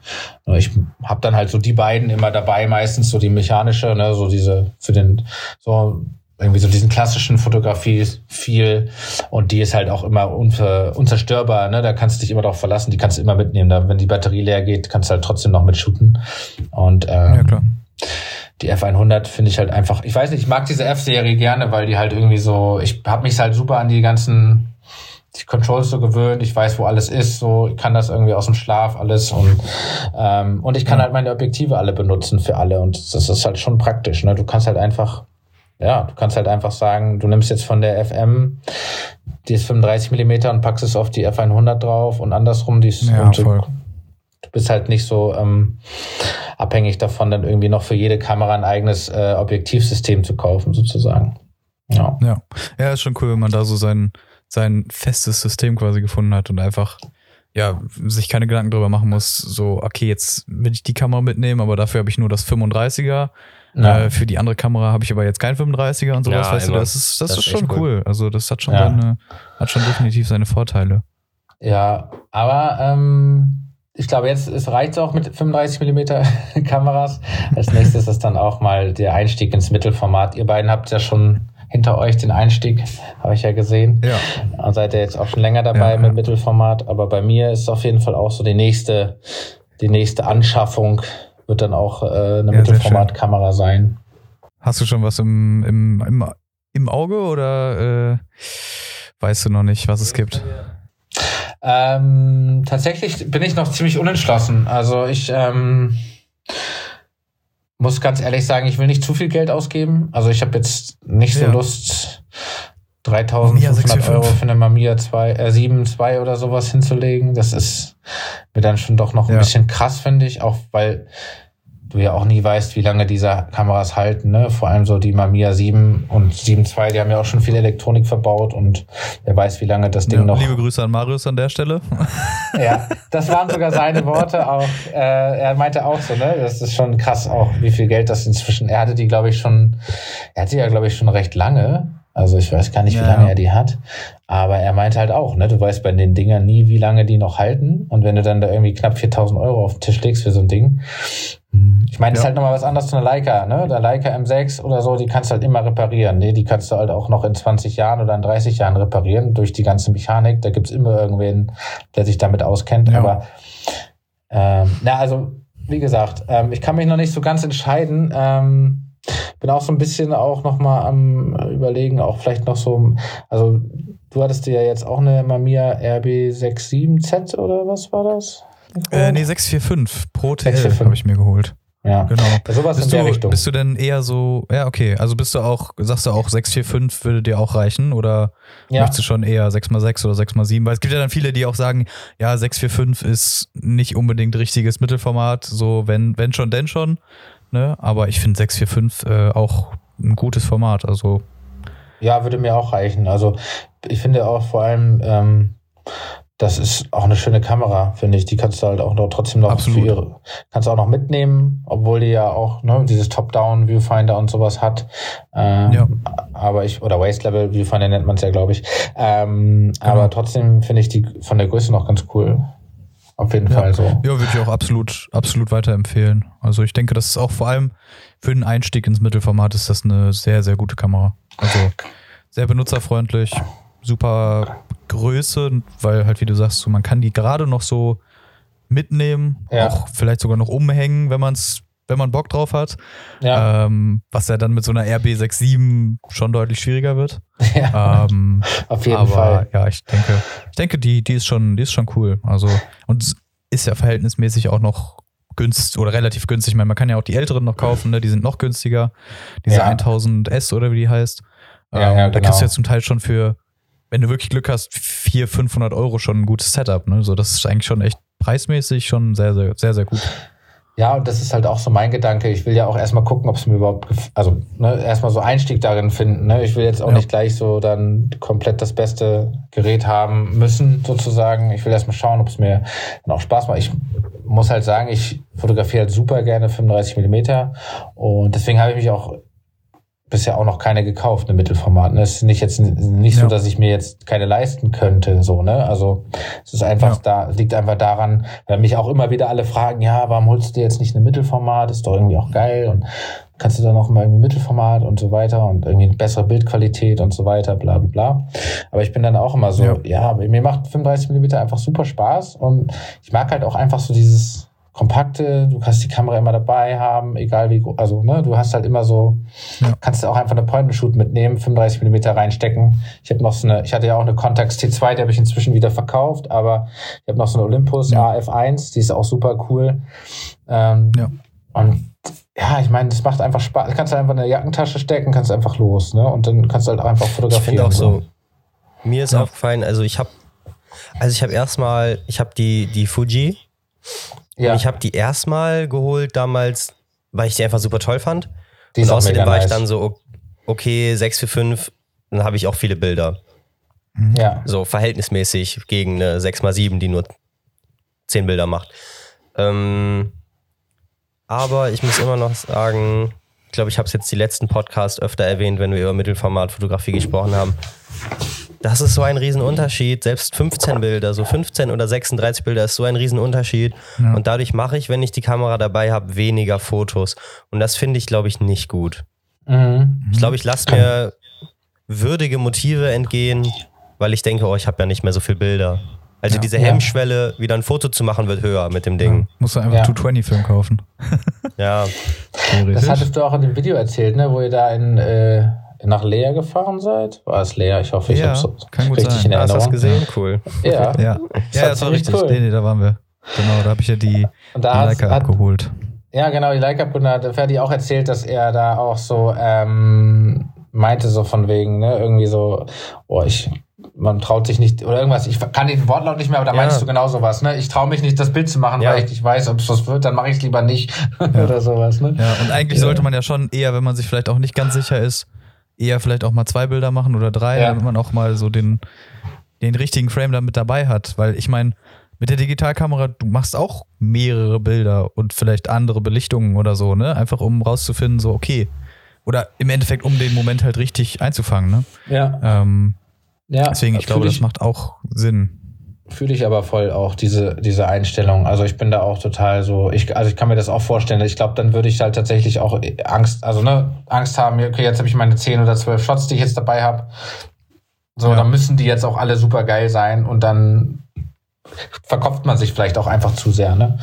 äh, ich habe dann halt so die beiden immer dabei, meistens so die mechanische, ne, so diese für den so irgendwie so diesen klassischen Fotografie viel und die ist halt auch immer unver, unzerstörbar, ne? Da kannst du dich immer darauf verlassen, die kannst du immer mitnehmen. Da, wenn die Batterie leer geht, kannst du halt trotzdem noch mitshooten. Und ähm, ja, klar. die F100 finde ich halt einfach, ich weiß nicht, ich mag diese F-Serie gerne, weil die halt irgendwie so, ich habe mich halt super an die ganzen die Controls so gewöhnt, ich weiß, wo alles ist, so ich kann das irgendwie aus dem Schlaf alles und ähm, und ich kann halt meine Objektive alle benutzen für alle und das ist halt schon praktisch. Ne? Du kannst halt einfach ja, du kannst halt einfach sagen, du nimmst jetzt von der FM, die ist 35 Millimeter und packst es auf die F100 drauf und andersrum, die ist ja, du, du, bist halt nicht so ähm, abhängig davon, dann irgendwie noch für jede Kamera ein eigenes äh, Objektivsystem zu kaufen, sozusagen. Ja. ja. Ja, ist schon cool, wenn man da so sein, sein festes System quasi gefunden hat und einfach ja, sich keine Gedanken darüber machen muss, so, okay, jetzt will ich die Kamera mitnehmen, aber dafür habe ich nur das 35er ja. Äh, für die andere Kamera habe ich aber jetzt kein 35er und sowas, ja, weißt immer. du, das ist, das, das ist schon cool. cool. Also das hat schon ja. seine, hat schon definitiv seine Vorteile. Ja, aber ähm, ich glaube, jetzt es reicht auch mit 35 Millimeter Kameras. Als nächstes ist dann auch mal der Einstieg ins Mittelformat. Ihr beiden habt ja schon hinter euch den Einstieg, habe ich ja gesehen. Ja. Und seid ihr jetzt auch schon länger dabei ja, mit Mittelformat. Aber bei mir ist auf jeden Fall auch so die nächste, die nächste Anschaffung wird dann auch äh, eine ja, Mittelformatkamera sein. Hast du schon was im, im, im, im Auge oder äh, weißt du noch nicht, was es gibt? Ähm, tatsächlich bin ich noch ziemlich unentschlossen. Also ich ähm, muss ganz ehrlich sagen, ich will nicht zu viel Geld ausgeben. Also ich habe jetzt nicht so ja. Lust, 3500 Euro für eine Mamiya 2, äh, 7 2 oder sowas hinzulegen. Das ist mir dann schon doch noch ein ja. bisschen krass, finde ich. Auch weil du ja auch nie weißt, wie lange diese Kameras halten. Ne? Vor allem so die Mamiya 7 und 7.2, die haben ja auch schon viel Elektronik verbaut und wer weiß, wie lange das Ding Ja, noch. liebe Grüße an Marius an der Stelle. Ja, das waren sogar seine Worte auch. Äh, er meinte auch so, ne? Das ist schon krass auch, wie viel Geld das inzwischen. Er hatte die, glaube ich, schon, er hatte ja, glaube ich, schon recht lange. Also ich weiß gar nicht, wie Ja, lange ja. er die hat. Aber er meinte halt auch, ne? Du weißt bei den Dingern nie, wie lange die noch halten. Und wenn du dann da irgendwie knapp 4000 Euro auf den Tisch legst für so ein Ding. Ich meine, das ist Ja. halt nochmal was anderes zu einer Leica, ne? Der Leica M6 oder so, die kannst du halt immer reparieren. Ne? Die kannst du halt auch noch in 20 Jahren oder in 30 Jahren reparieren durch die ganze Mechanik. Da gibt's immer irgendwen, der sich damit auskennt. Ja. Aber ähm, na, also, wie gesagt, ähm, ich kann mich noch nicht so ganz entscheiden. Ähm, bin auch so ein bisschen auch noch mal am überlegen, auch vielleicht noch so, also du hattest dir ja jetzt auch eine Mamiya RB67Z oder was war das? Äh, nee, 645 Pro TL 645. habe ich mir geholt. Ja, Genau. sowas in Bist der du, Richtung. bist du denn eher so, ja, okay, also bist du auch, sagst du auch 645 würde dir auch reichen oder ja. möchtest du schon eher 6x6 oder 6x7? Weil es gibt ja dann viele, die auch sagen, ja, 645 ist nicht unbedingt richtiges Mittelformat, so wenn, wenn schon, denn schon, ne? Aber ich finde 645 äh, auch ein gutes Format, also Ja, würde mir auch reichen. Also ich finde auch vor allem, ähm, das ist auch eine schöne Kamera, finde ich. Die kannst du halt auch noch trotzdem noch Absolut. für ihre, kannst du auch noch mitnehmen, obwohl die ja auch ne, dieses Top-Down-Viewfinder und sowas hat. Ähm, Ja. Aber ich, oder Waist-Level-Viewfinder nennt man es ja, glaube ich. Ähm, Genau. Aber trotzdem finde ich die von der Größe noch ganz cool. Auf jeden Ja. Fall so. Ja, würde ich auch absolut, absolut weiterempfehlen. Also ich denke, das ist auch vor allem für den Einstieg ins Mittelformat ist das eine sehr, sehr gute Kamera. Also sehr benutzerfreundlich, super Größe, weil halt, wie du sagst, so, man kann die gerade noch so mitnehmen, Ja. auch vielleicht sogar noch umhängen, wenn man es, wenn man Bock drauf hat. Ja, Ähm, was ja dann mit so einer RB67 schon deutlich schwieriger wird. ja Ähm, auf jeden aber Fall. ja, ich denke, ich denke, die, die ist schon, die ist schon cool. Also, und ist ja verhältnismäßig auch noch günstig oder relativ günstig. Ich meine, man kann ja auch die älteren noch kaufen, ne? die sind noch günstiger. Diese Ja. 1000S oder wie die heißt. Ja, ähm, ja, Da kriegst du genau. ja zum Teil schon für, wenn du wirklich Glück hast, 400, 500 Euro schon ein gutes Setup. Ne? So, das ist eigentlich schon echt preismäßig schon sehr, sehr, sehr, sehr gut. Ja, und das ist halt auch so mein Gedanke. Ich will ja auch erstmal gucken, ob es mir überhaupt, also ne, erstmal so Einstieg darin finden. Ne? Ich will jetzt auch Ja. nicht gleich so dann komplett das beste Gerät haben müssen, sozusagen. Ich will erstmal schauen, ob es mir dann auch Spaß macht. Ich muss halt sagen, ich fotografiere halt super gerne 35 Millimeter und deswegen habe ich mich auch bisher auch noch keine gekauft, eine Mittelformat. Ne? Es ist nicht jetzt nicht so, Ja. dass ich mir jetzt keine leisten könnte, so, ne? Also es ist einfach Ja. da, liegt einfach daran, weil mich auch immer wieder alle fragen, ja, warum holst du dir jetzt nicht eine Mittelformat? Ist doch irgendwie auch geil und kannst du dann noch mal irgendwie Mittelformat und so weiter und irgendwie eine bessere Bildqualität und so weiter, bla bla bla. Aber ich bin dann auch immer so, Ja. ja, mir macht 35 Millimeter einfach super Spaß und ich mag halt auch einfach so dieses kompakte, du kannst die Kamera immer dabei haben, egal wie, also ne, du hast halt immer so, Ja. kannst du auch einfach eine Point-and-Shoot mitnehmen, 35 Millimeter reinstecken. Ich habe noch so eine, ich hatte ja auch eine Contax T2, die habe ich inzwischen wieder verkauft, aber ich habe noch so eine Olympus Ja. AF1, die ist auch super cool. Ähm, Ja. Und ja, ich meine, das macht einfach Spaß. Du kannst einfach in eine Jackentasche stecken, kannst einfach los, ne? Und dann kannst du halt auch einfach Ich fotografieren. finde auch so, mir ist Ja. aufgefallen, also ich habe also ich habe erstmal, ich habe die, die Fuji Ja, und ich habe die erstmal geholt damals, weil ich die einfach super toll fand. die Und außerdem war ich dann so, okay, 645, dann habe ich auch viele Bilder. Ja, So verhältnismäßig gegen eine 6x7, die nur 10 Bilder macht. Ähm, aber ich muss immer noch sagen, ich glaube, ich habe es jetzt die letzten Podcasts öfter erwähnt, wenn wir über Mittelformatfotografie gesprochen haben. Das ist so ein Riesenunterschied. Selbst 15 Bilder, so 15 oder 36 Bilder ist so ein Riesenunterschied. Ja. Und dadurch mache ich, wenn ich die Kamera dabei habe, weniger Fotos. Und das finde ich, glaube ich, nicht gut. mhm. Ich glaube, ich lasse mir würdige Motive entgehen, weil ich denke, oh, ich habe ja nicht mehr so viele Bilder. Also Ja. diese Ja. Hemmschwelle, wieder ein Foto zu machen, wird höher mit dem Ding. Musst du einfach Ja. 220-Film kaufen. Ja. Das hattest du auch in dem Video erzählt, ne? Wo ihr da in, äh, nach Lea gefahren seid? War es Lea? Ich hoffe, ich Ja, habe kann gut richtig sein. in hast du das Erinnerung. gesehen? Cool. Ja. ja, ja, das war richtig. cool. Nee, nee, da waren wir. Genau, da habe ich ja die, Und die Leica hat, abgeholt. ja, genau, die Leica abgeholt. Da hat Ferdi auch erzählt, dass er da auch so ähm, meinte, so von wegen, ne, irgendwie so, oh, ich man traut sich nicht oder irgendwas. Ich kann den Wortlaut nicht mehr, aber da Ja. meinst du genau sowas, ne? Ich traue mich nicht, das Bild zu machen, Ja. weil ich nicht weiß, ob es was wird, dann mache ich es lieber nicht oder sowas, ne? Ja, und eigentlich Ja. sollte man ja schon eher, wenn man sich vielleicht auch nicht ganz sicher ist, eher vielleicht auch mal zwei Bilder machen oder drei, Ja. damit man auch mal so den, den richtigen Frame da mit dabei hat. Weil ich meine, mit der Digitalkamera, du machst auch mehrere Bilder und vielleicht andere Belichtungen oder so, ne? Einfach um rauszufinden, so, okay. Oder im Endeffekt, um den Moment halt richtig einzufangen, ne? Ja, Ähm, ja. deswegen, ich glaube, das macht auch Sinn. Fühle ich aber voll auch diese, diese Einstellung. Also ich bin da auch total so, ich, also ich kann mir das auch vorstellen. Ich glaube, dann würde ich halt tatsächlich auch Angst, also ne, Angst haben, okay, jetzt habe ich meine 10 oder 12 Shots, die ich jetzt dabei habe. So, Ja. dann müssen die jetzt auch alle super geil sein und dann verkopft man sich vielleicht auch einfach zu sehr, ne?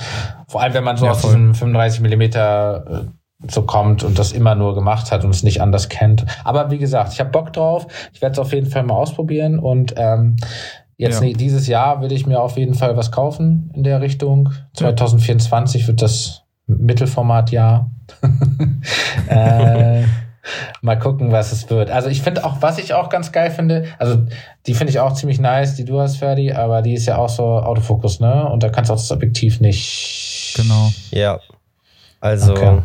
Vor allem, wenn man so Ja, aus voll. diesem 35 Millimeter äh, so kommt und das immer nur gemacht hat und es nicht anders kennt. Aber wie gesagt, ich habe Bock drauf. Ich werde es auf jeden Fall mal ausprobieren und ähm, jetzt Ja. nee, dieses Jahr will ich mir auf jeden Fall was kaufen in der Richtung. 2024 wird das Mittelformatjahr. äh, mal gucken, was es wird. Also ich finde auch, was ich auch ganz geil finde, also die finde ich auch ziemlich nice, die du hast, Ferdi, aber die ist ja auch so Autofokus, ne? Und da kannst du auch das Objektiv nicht. Genau. Ja. Also, Okay.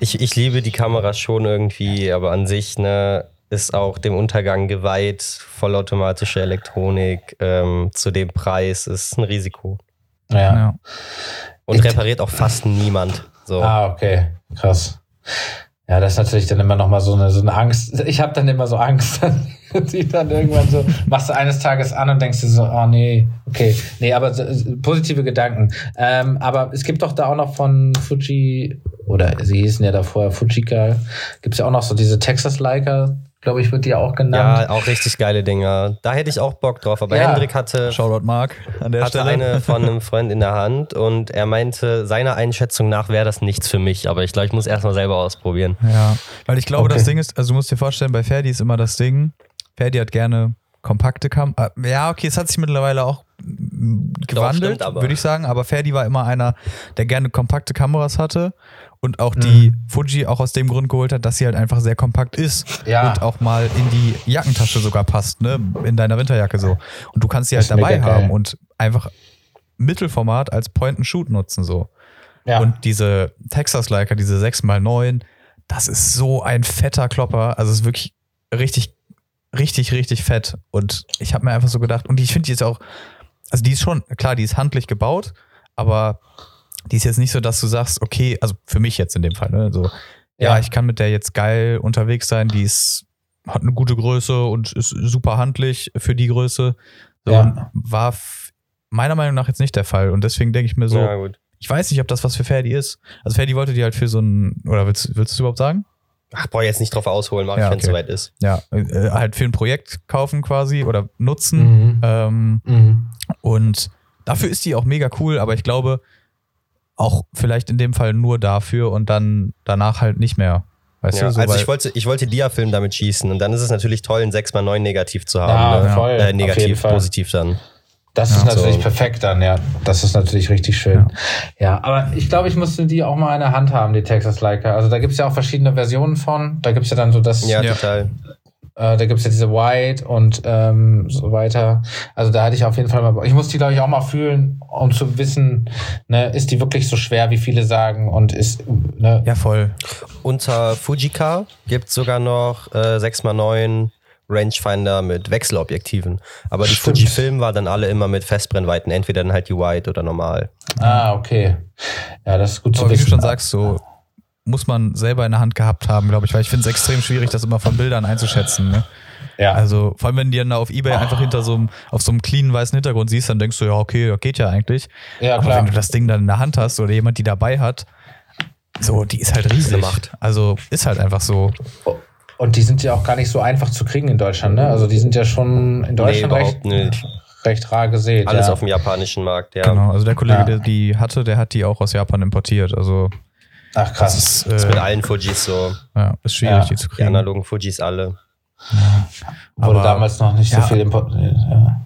ich, ich liebe die Kamera schon irgendwie, aber an sich, ne, ist auch dem Untergang geweiht. Vollautomatische Elektronik ähm, zu dem Preis ist ein Risiko. Ja. Ja. Und Ich- repariert auch fast niemand. So. Ah, okay. Krass. Ja, das ist natürlich dann immer noch mal so eine, so eine Angst. Ich habe dann immer so Angst, die dann irgendwann so, machst du eines Tages an und denkst dir so, oh nee, okay. Nee, aber so, positive Gedanken. Ähm, aber es gibt doch da auch noch von Fuji, oder sie hießen ja davor Fujika, gibt's ja auch noch so diese Texas Leica, glaube ich, wird die auch genannt. Ja, auch richtig geile Dinger. Da hätte ich auch Bock drauf. Aber Ja. Hendrik hatte, Shoutout Mark an der hatte Stelle. eine von einem Freund in der Hand und er meinte, seiner Einschätzung nach wäre das nichts für mich. Aber ich glaube, ich muss erstmal selber ausprobieren. Ja, weil ich glaube, Okay. das Ding ist, also du musst dir vorstellen, bei Ferdi ist immer das Ding, Ferdi hat gerne kompakte Kam äh, Ja, okay, es hat sich mittlerweile auch mm, gewandelt, würde ich sagen, aber Ferdi war immer einer, der gerne kompakte Kameras hatte und auch die Fuji auch aus dem Grund geholt hat, dass sie halt einfach sehr kompakt ist Ja. und auch mal in die Jackentasche sogar passt, ne, in deiner Winterjacke so. Und du kannst sie halt dabei geil. haben und einfach Mittelformat als Point-and-Shoot nutzen so. ja. Und diese Texas Leica, diese 6x9, das ist so ein fetter Klopper. Also es ist wirklich richtig, richtig, richtig fett. Und ich habe mir einfach so gedacht, und ich finde die ist auch, also die ist schon, klar, die ist handlich gebaut, aber die ist jetzt nicht so, dass du sagst, okay, also für mich jetzt in dem Fall, ne, so, ja, Ja. ich kann mit der jetzt geil unterwegs sein, die ist, hat eine gute Größe und ist super handlich für die Größe. So, Ja. War meiner Meinung nach jetzt nicht der Fall. Und deswegen denke ich mir so, Ja, ich weiß nicht, ob das was für Ferdi ist. Also Ferdi wollte die halt für so ein, oder willst, willst du es überhaupt sagen? Ach, boah, jetzt nicht drauf ausholen, mach Ja, ich, wenn es okay. soweit ist. Ja, äh, halt für ein Projekt kaufen quasi oder nutzen. Mhm. Ähm, Mhm. und dafür ist die auch mega cool, aber ich glaube auch vielleicht in dem Fall nur dafür und dann danach halt nicht mehr. Weißt Ja, du, so, also ich wollte, ich wollte Dia-Film damit schießen und dann ist es natürlich toll, ein 6x9 negativ zu haben. Ja, ne? voll. Äh, negativ, positiv dann. Das ist Ja, natürlich so. perfekt dann, ja. Das ist natürlich richtig schön. Ja, aber ich glaube, ich musste die auch mal in der Hand haben, die Texas Leica. Also da gibt's ja auch verschiedene Versionen von. Da gibt's ja dann so das, Ja, Ja. total. Äh, da gibt's ja diese White und ähm, so weiter. Also da hatte ich auf jeden Fall mal. Ich muss die, glaube ich, auch mal fühlen, um zu wissen, ne, ist die wirklich so schwer, wie viele sagen und ist, ne, ja, voll. Unter Fujika gibt es sogar noch äh, 6x9 Rangefinder mit Wechselobjektiven. Aber die Stimmt. Fujifilm war dann alle immer mit Festbrennweiten, entweder dann halt die White oder normal. Ah, okay. Ja, das ist gut zu Aber wie wissen. du schon sagst, so muss man selber in der Hand gehabt haben, glaube ich, weil ich finde es extrem schwierig, das immer von Bildern einzuschätzen. Ne? ja. Also vor allem, wenn du die dann auf Ebay einfach hinter so einem, auf so einem cleanen weißen Hintergrund siehst, dann denkst du, ja, okay, geht ja eigentlich. ja, Aber klar. wenn du das Ding dann in der Hand hast oder jemand die dabei hat, so, die ist halt riesig. eine Macht. Also ist halt einfach so. Und die sind ja auch gar nicht so einfach zu kriegen in Deutschland, ne? Also die sind ja schon in Nee, Deutschland überhaupt recht, nicht. recht rar gesät. Alles ja. auf dem japanischen Markt, ja. Genau. Also der Kollege, Ja. der die hatte, der hat die auch aus Japan importiert. Also Ach das krass. ist, Das ist mit äh, allen Fujis so. ja, ist schwierig, Ja. die zu Die kriegen. analogen Fujis alle. Wurde aber- damals noch nicht ja. so viel importiert. Ja.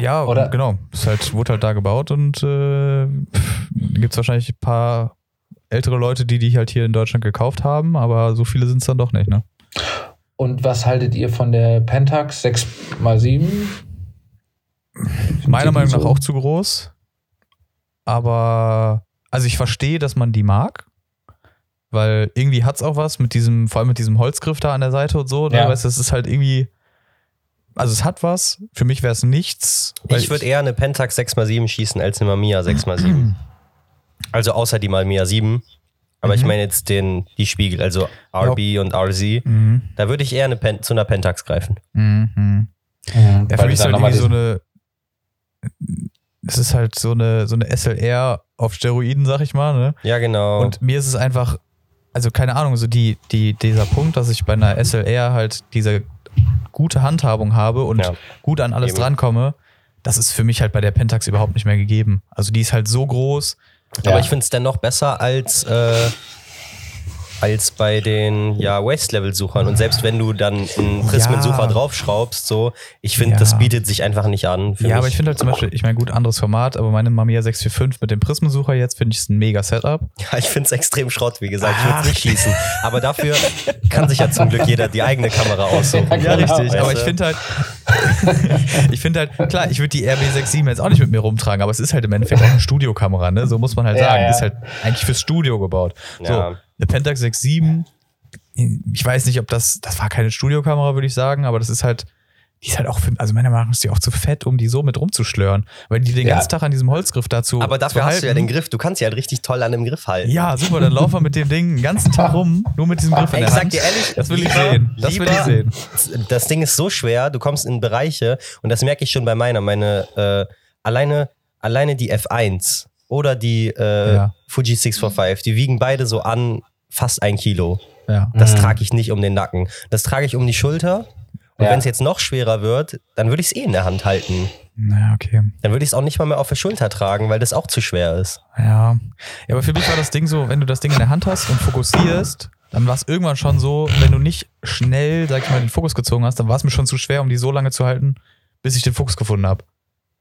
Ja, Oder- genau. Ist halt, wurde halt da gebaut und äh, gibt es wahrscheinlich ein paar ältere Leute, die die halt hier in Deutschland gekauft haben, aber so viele sind es dann doch nicht, ne? Und was haltet ihr von der Pentax 6x7? Meiner Meinung nach so? auch zu groß. Aber, also ich verstehe, dass man die mag. Weil irgendwie hat es auch was mit diesem, vor allem mit diesem Holzgriff da an der Seite und so. Ne? Ja. Weißt du, es ist halt irgendwie. Also es hat was. Für mich wäre es nichts. weil Ich würde eher eine Pentax 6x7 schießen als eine Mamiya 6x7. Also außer die Mamiya 7. Aber ich Mhm. meine jetzt den, die Spiegel, also RB und RZ. Mhm. Da würde ich eher eine Pen zu einer Pentax greifen. Mhm. Mhm, Ja, für mich ist halt irgendwie so eine. Es ist halt so eine, so eine SLR auf Steroiden, sag ich mal, ne? Ja, genau. Und mir ist es einfach, also keine Ahnung, so die, die, dieser Punkt, dass ich bei einer SLR halt diese gute Handhabung habe und Ja. gut an alles Eben. drankomme, das ist für mich halt bei der Pentax überhaupt nicht mehr gegeben. Also die ist halt so groß. Aber Ja. ich finde es dennoch besser als, äh, als bei den ja, Waste-Level-Suchern. Und selbst wenn du dann einen Prismensucher Ja. draufschraubst, so, ich finde, Ja. das bietet sich einfach nicht an. Für ja, mich. aber ich finde halt zum Beispiel, ich meine, gut, anderes Format, aber meine Mamiya 645 mit dem Prismensucher jetzt finde ich es ein mega Setup. Ja, ich finde es extrem Schrott, wie gesagt. Ich würde Ach. es nicht schließen. Aber dafür kann sich ja zum Glück jeder die eigene Kamera aussuchen. Ja, Ja, genau. richtig. Aber ich finde halt, ich finde halt, klar, ich würde die RB67 jetzt auch nicht mit mir rumtragen, aber es ist halt im Endeffekt auch eine Studiokamera, ne? So muss man halt Ja, sagen. ja. Die ist halt eigentlich fürs Studio gebaut. So, Ja. Eine Pentax 67, ich weiß nicht, ob das, das war keine Studiokamera, würde ich sagen, aber das ist halt, die ist halt auch, für, also meiner Meinung nach ist die auch zu fett, um die so mit rumzuschlören, weil die den Ja. ganzen Tag an diesem Holzgriff dazu. Aber dafür hast du ja den Griff. Du kannst ja halt richtig toll an dem Griff halten. Ja, super, dann laufen wir mit dem Ding den ganzen Tag rum, nur mit diesem Griff in der ich sag dir ehrlich, das will ich lieber- sehen. Das will ich lieber- sehen. Das Ding ist so schwer, du kommst in Bereiche, und das merke ich schon bei meiner, meine, äh, alleine, alleine die F1 oder die äh, Ja. Fuji 645, die wiegen beide so an fast ein Kilo. Ja. Das Mhm. trage ich nicht um den Nacken. Das trage ich um die Schulter. Und Ja. wenn es jetzt noch schwerer wird, dann würde ich es eh in der Hand halten. Naja, okay. Dann würde ich es auch nicht mal mehr auf der Schulter tragen, weil das auch zu schwer ist. Ja. ja, aber für mich war das Ding so, wenn du das Ding in der Hand hast und fokussierst, dann war es irgendwann schon so, wenn du nicht schnell, sag ich mal, den Fokus gezogen hast, dann war es mir schon zu schwer, um die so lange zu halten, bis ich den Fokus gefunden habe.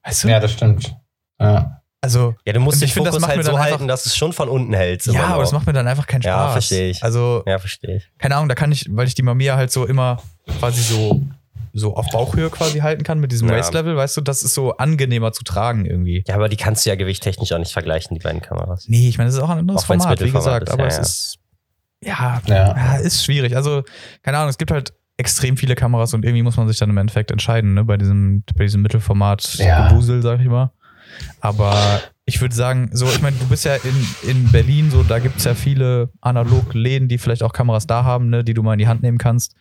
Weißt du? Ja, das stimmt. Ja. Also, Ja, du musst Und den ich find, das Fokus macht halt mir so dann halten, einfach- dass es schon von unten hält. ja, aber das macht mir dann einfach keinen Spaß. Ja, versteh ich. Also, Ja, verstehe ich. keine Ahnung, da kann ich, weil ich die Mamiya halt so immer quasi so, so auf Bauchhöhe quasi halten kann mit diesem Ja. Waist-Level, weißt du, das ist so angenehmer zu tragen irgendwie. Ja, aber die kannst du ja gewichttechnisch auch nicht vergleichen, die beiden Kameras. Nee, ich meine, das ist auch ein anderes Auch Format, wie gesagt, ist, aber ja, es ja. ist, ja, Ja. Ist schwierig. Also, keine Ahnung, es gibt halt extrem viele Kameras und irgendwie muss man sich dann im Endeffekt entscheiden, ne, bei diesem, bei diesem Mittelformat Ja. Gewusel, sag ich mal. Aber ich würde sagen, so, ich meine, du bist ja in, in Berlin, so, da gibt es ja viele Analogläden, die vielleicht auch Kameras da haben, ne, die du mal in die Hand nehmen kannst.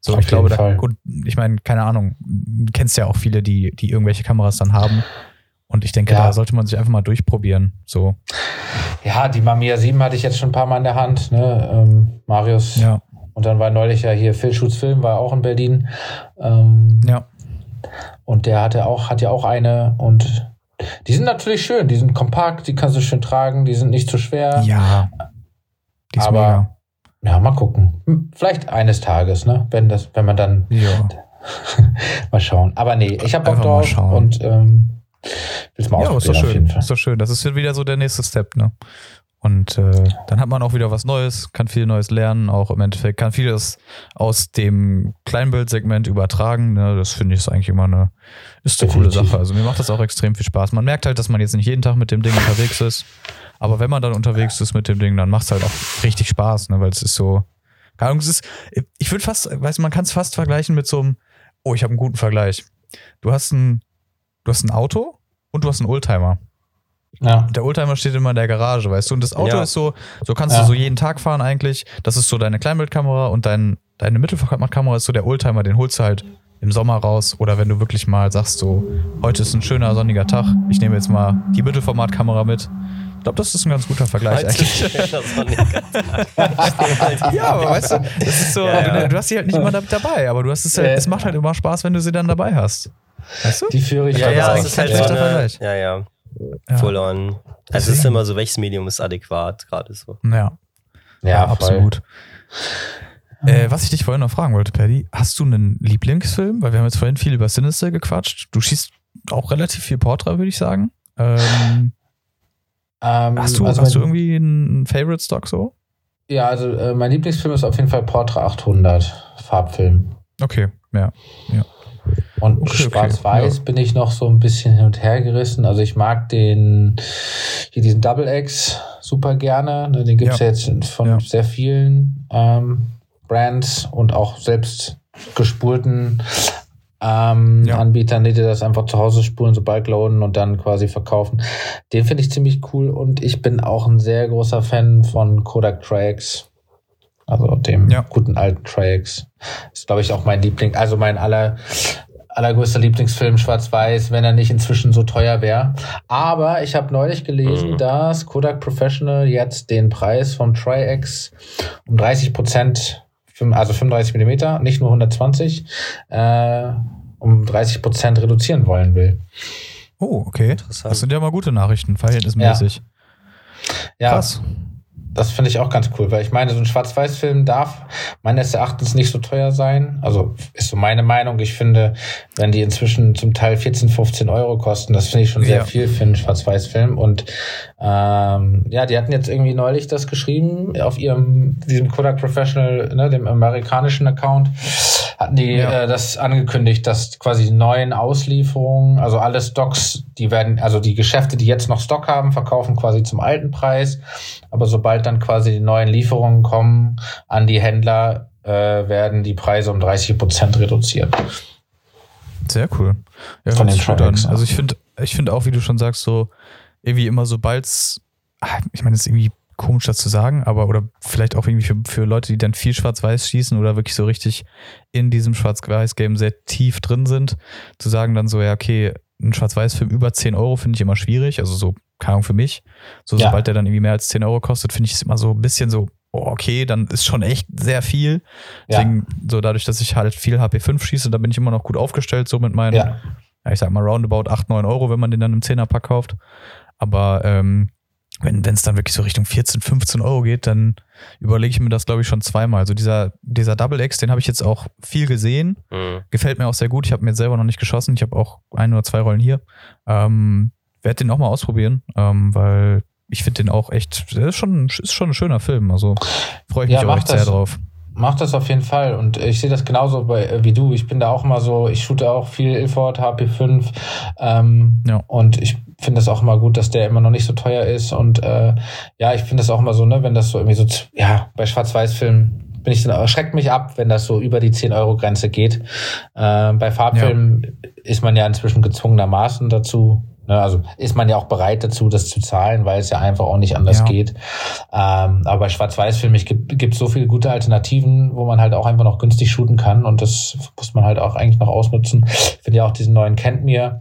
So, Auf ich glaube, da, und ich meine, keine Ahnung, du kennst ja auch viele, die, die irgendwelche Kameras dann haben. Und ich denke, Ja. da sollte man sich einfach mal durchprobieren. So, ja, die Mamiya 7 hatte ich jetzt schon ein paar Mal in der Hand. Ne? Ähm, Marius. ja, Und dann war neulich ja hier Phil Schutz Film, war auch in Berlin. Ähm, ja. Und der hatte auch, hat ja auch eine und die sind natürlich schön, die sind kompakt, die kannst du schön tragen, die sind nicht zu schwer. Ja. Die ist Aber- mega. Ja, mal gucken. Vielleicht eines Tages, ne? Wenn das, wenn man dann Ja. mal schauen. Aber nee, ich habe Bock mal drauf und ähm, will's mal Ja, ist doch ausprobieren auf jeden schön. Ist doch schön. Das ist wieder so der nächste Step, ne? Und äh, dann hat man auch wieder was Neues, kann viel Neues lernen, auch im Endeffekt, kann vieles aus dem Kleinbildsegment übertragen. Ne? Das finde ich ist eigentlich immer eine, ist eine coole. Sache. Also mir macht das auch extrem viel Spaß. Man merkt halt, dass man jetzt nicht jeden Tag mit dem Ding unterwegs ist. Aber wenn man dann unterwegs ist mit dem Ding, dann macht es halt auch richtig Spaß, ne? Weil es ist so. Keine Ahnung, es ist, ich würde fast, weißt du, man kann es fast vergleichen mit so einem, oh, ich habe einen guten Vergleich. Du hast ein, du hast ein Auto und du hast einen Oldtimer. Ja. Der Oldtimer steht immer in der Garage, weißt du? Und das Auto Ja. ist so, so kannst Ja. du so jeden Tag fahren eigentlich. Das ist so deine Kleinbildkamera und dein, deine Mittelformatkamera ist so der Oldtimer, den holst du halt im Sommer raus. Oder wenn du wirklich mal sagst, so, heute ist ein schöner sonniger Tag, ich nehme jetzt mal die Mittelformatkamera mit. Ich glaube, das ist ein ganz guter Vergleich eigentlich. Das war nicht Ja, aber weißt du, das ist so, Ja, ja. Du, du hast sie halt nicht immer da- dabei, aber du hast es halt, es macht halt immer Spaß, wenn du sie dann dabei hast. Weißt du? Die führe ich Ja, ja, vorbei. es ist halt Vergleich. ja, ja, Ja. full on. Es ist immer so, welches Medium ist adäquat, gerade so. Ja, ja, voll. absolut. Äh, was ich dich vorhin noch fragen wollte, Paddy, hast du einen Lieblingsfilm? Weil wir haben jetzt vorhin viel über Sinister gequatscht. Du schießt auch relativ viel Portra, würde ich sagen. Ähm, Ähm, hast du, also hast du irgendwie einen Favorite Stock so? Ja, also äh, mein Lieblingsfilm ist auf jeden Fall Portra 800, Farbfilm. Okay, ja. ja. Und Okay, okay, schwarz-weiß ja. bin ich noch so ein bisschen hin und her gerissen. Also ich mag den, hier diesen Double X super gerne. Ne, Den gibt's Ja. ja. jetzt von Ja. sehr vielen ähm, Brands und auch selbst gespulten ähm. Anbietern, die dir das einfach zu Hause spulen, so loaden und dann quasi verkaufen. Den finde ich ziemlich cool und ich bin auch ein sehr großer Fan von Kodak Trax. Also dem Ja. guten alten Trax. Ist, glaube ich, auch mein Liebling, also mein aller, allergrößter Lieblingsfilm Schwarz-Weiß, wenn er nicht inzwischen so teuer wäre. Aber ich habe neulich gelesen, Mhm. dass Kodak Professional jetzt den Preis vom Tri-X um 30 Prozent, also 35 Millimeter, nicht nur 120, äh, um 30 Prozent reduzieren wollen will. Oh, okay. Interessant. Das sind ja mal gute Nachrichten, verhältnismäßig. Ja, Krass. Das finde ich auch ganz cool, weil ich meine, so ein Schwarz-Weiß-Film darf meines Erachtens nicht so teuer sein. Also ist so meine Meinung. Ich finde, wenn die inzwischen zum Teil 14, 15 Euro kosten, das finde ich schon sehr Ja. viel für einen Schwarz-Weiß-Film. Und ähm, ja, die hatten jetzt irgendwie neulich das geschrieben auf ihrem, diesem Kodak Professional, ne, dem amerikanischen Account, hatten die Ja. äh, das angekündigt, dass quasi neuen Auslieferungen, also alle Stocks, die werden, also die Geschäfte, die jetzt noch Stock haben, verkaufen quasi zum alten Preis. Aber sobald dann quasi die neuen Lieferungen kommen an die Händler, äh, werden die Preise um 30 Prozent reduziert. Sehr cool. Ja, Von den gut an. Also ich finde, ich finde auch, wie du schon sagst, so irgendwie immer sobald's, ah, ich meine, das ist irgendwie komisch, das zu sagen, aber oder vielleicht auch irgendwie für, für Leute, die dann viel Schwarz-Weiß schießen oder wirklich so richtig in diesem Schwarz-Weiß-Game sehr tief drin sind, zu sagen dann so, ja, okay, ein Schwarz-Weiß-Film über 10 Euro finde ich immer schwierig, also so, keine Ahnung für mich. So, Ja. sobald der dann irgendwie mehr als 10 Euro kostet, finde ich es immer so ein bisschen so, oh, okay, dann ist schon echt sehr viel. Ja. Deswegen, so dadurch, dass ich halt viel HP5 schieße, da bin ich immer noch gut aufgestellt, so mit meinen Ja, ja, ich sag mal roundabout 8, 9 Euro, wenn man den dann im 10er-Pack kauft. Aber ähm, wenn es dann wirklich so Richtung 14, 15 Euro geht, dann überlege ich mir das, glaube ich, schon zweimal. Also dieser, dieser Double X, den habe ich jetzt auch viel gesehen. Mhm. Gefällt mir auch sehr gut. Ich habe mir jetzt selber noch nicht geschossen. Ich habe auch ein oder zwei Rollen hier. Ähm, Werde den auch mal ausprobieren, ähm, weil ich finde den auch echt, der ist schon, ist schon ein schöner Film. Also freue ich Ja, mich auch mach echt sehr das. drauf. Mach das auf jeden Fall. Und ich sehe das genauso bei, äh, wie du. Ich bin da auch immer so, ich shoote auch viel Ilford, HP5. Ähm, Ja. Und ich finde das auch immer gut, dass der immer noch nicht so teuer ist. Und äh, ja, ich finde das auch immer so, ne, wenn das so irgendwie so, ja, bei Schwarz-Weiß-Filmen bin ich dann, schreckt mich ab, wenn das so über die 10-Euro-Grenze geht. Äh, bei Farbfilmen ist man ja inzwischen gezwungenermaßen dazu. Ne, also ist man ja auch bereit dazu, das zu zahlen, weil es ja einfach auch nicht anders Ja. geht. Ähm, aber bei Schwarz-Weiß-Filmen es gibt gibt so viele gute Alternativen, wo man halt auch einfach noch günstig shooten kann und das muss man halt auch eigentlich noch ausnutzen. Ich finde ja auch diesen neuen Kennt mir,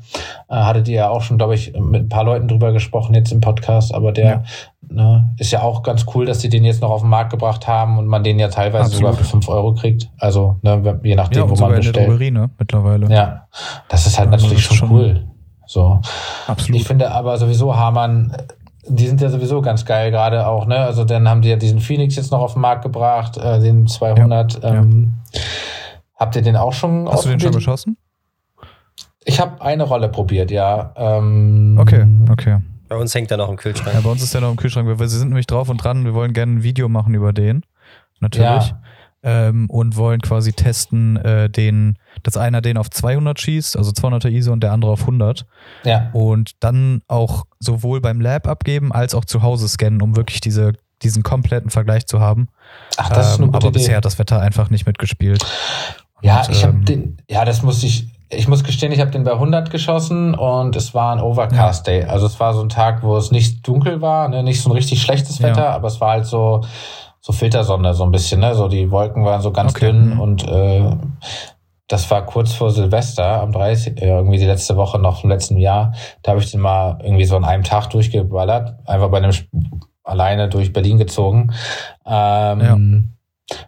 äh, hattet ihr ja auch schon, glaube ich, mit ein paar Leuten drüber gesprochen jetzt im Podcast, aber der Ja. ne, ist ja auch ganz cool, dass sie den jetzt noch auf den Markt gebracht haben und man den ja teilweise Absolut. sogar für 5 Euro kriegt. Also ne, je nachdem, Ja, wo man in der bestellt. Drogerie, ne, mittlerweile. Ja, das ist halt Also natürlich das schon- cool. So. Absolut. Ich finde aber sowieso Hamann, die sind ja sowieso ganz geil gerade auch, ne? Also dann haben die ja diesen Phoenix jetzt noch auf den Markt gebracht, äh, den 200. Ja, ähm, Habt ihr den auch schon Hast du den schon geschossen? Ich habe eine Rolle probiert, ja. Ähm, Okay, okay. Bei uns hängt er noch im Ja, Kühlschrank. bei uns ist der noch im Kühlschrank. Wir wir sind nämlich drauf und dran. Wir wollen gerne ein Video machen über den. Natürlich. Ja. Ähm, und wollen quasi testen, äh, den, dass einer den auf 200 schießt, also 200er ISO und der andere auf 100. Ja, Und dann auch sowohl beim Lab abgeben als auch zu Hause scannen, um wirklich diese, diesen kompletten Vergleich zu haben. ach, das ist eine Ähm, gute aber Idee. bisher hat das Wetter einfach nicht mitgespielt. Ja, Und, ich habe ähm, den, ja, das muss ich, ich muss gestehen, ich habe den bei 100 geschossen und es war ein Overcast Day. Also es war so ein Tag, wo es nicht dunkel war, ne, nicht so ein richtig schlechtes Ja. Wetter, aber es war halt so, so Filtersonne so ein bisschen, ne, so die Wolken waren so ganz Okay. dünn Mhm. und äh, das war kurz vor Silvester, am 30, äh, irgendwie die letzte Woche noch vom letzten Jahr. Da habe ich den mal irgendwie so an einem Tag durchgeballert, einfach bei einem Sp- alleine durch Berlin gezogen. Ähm,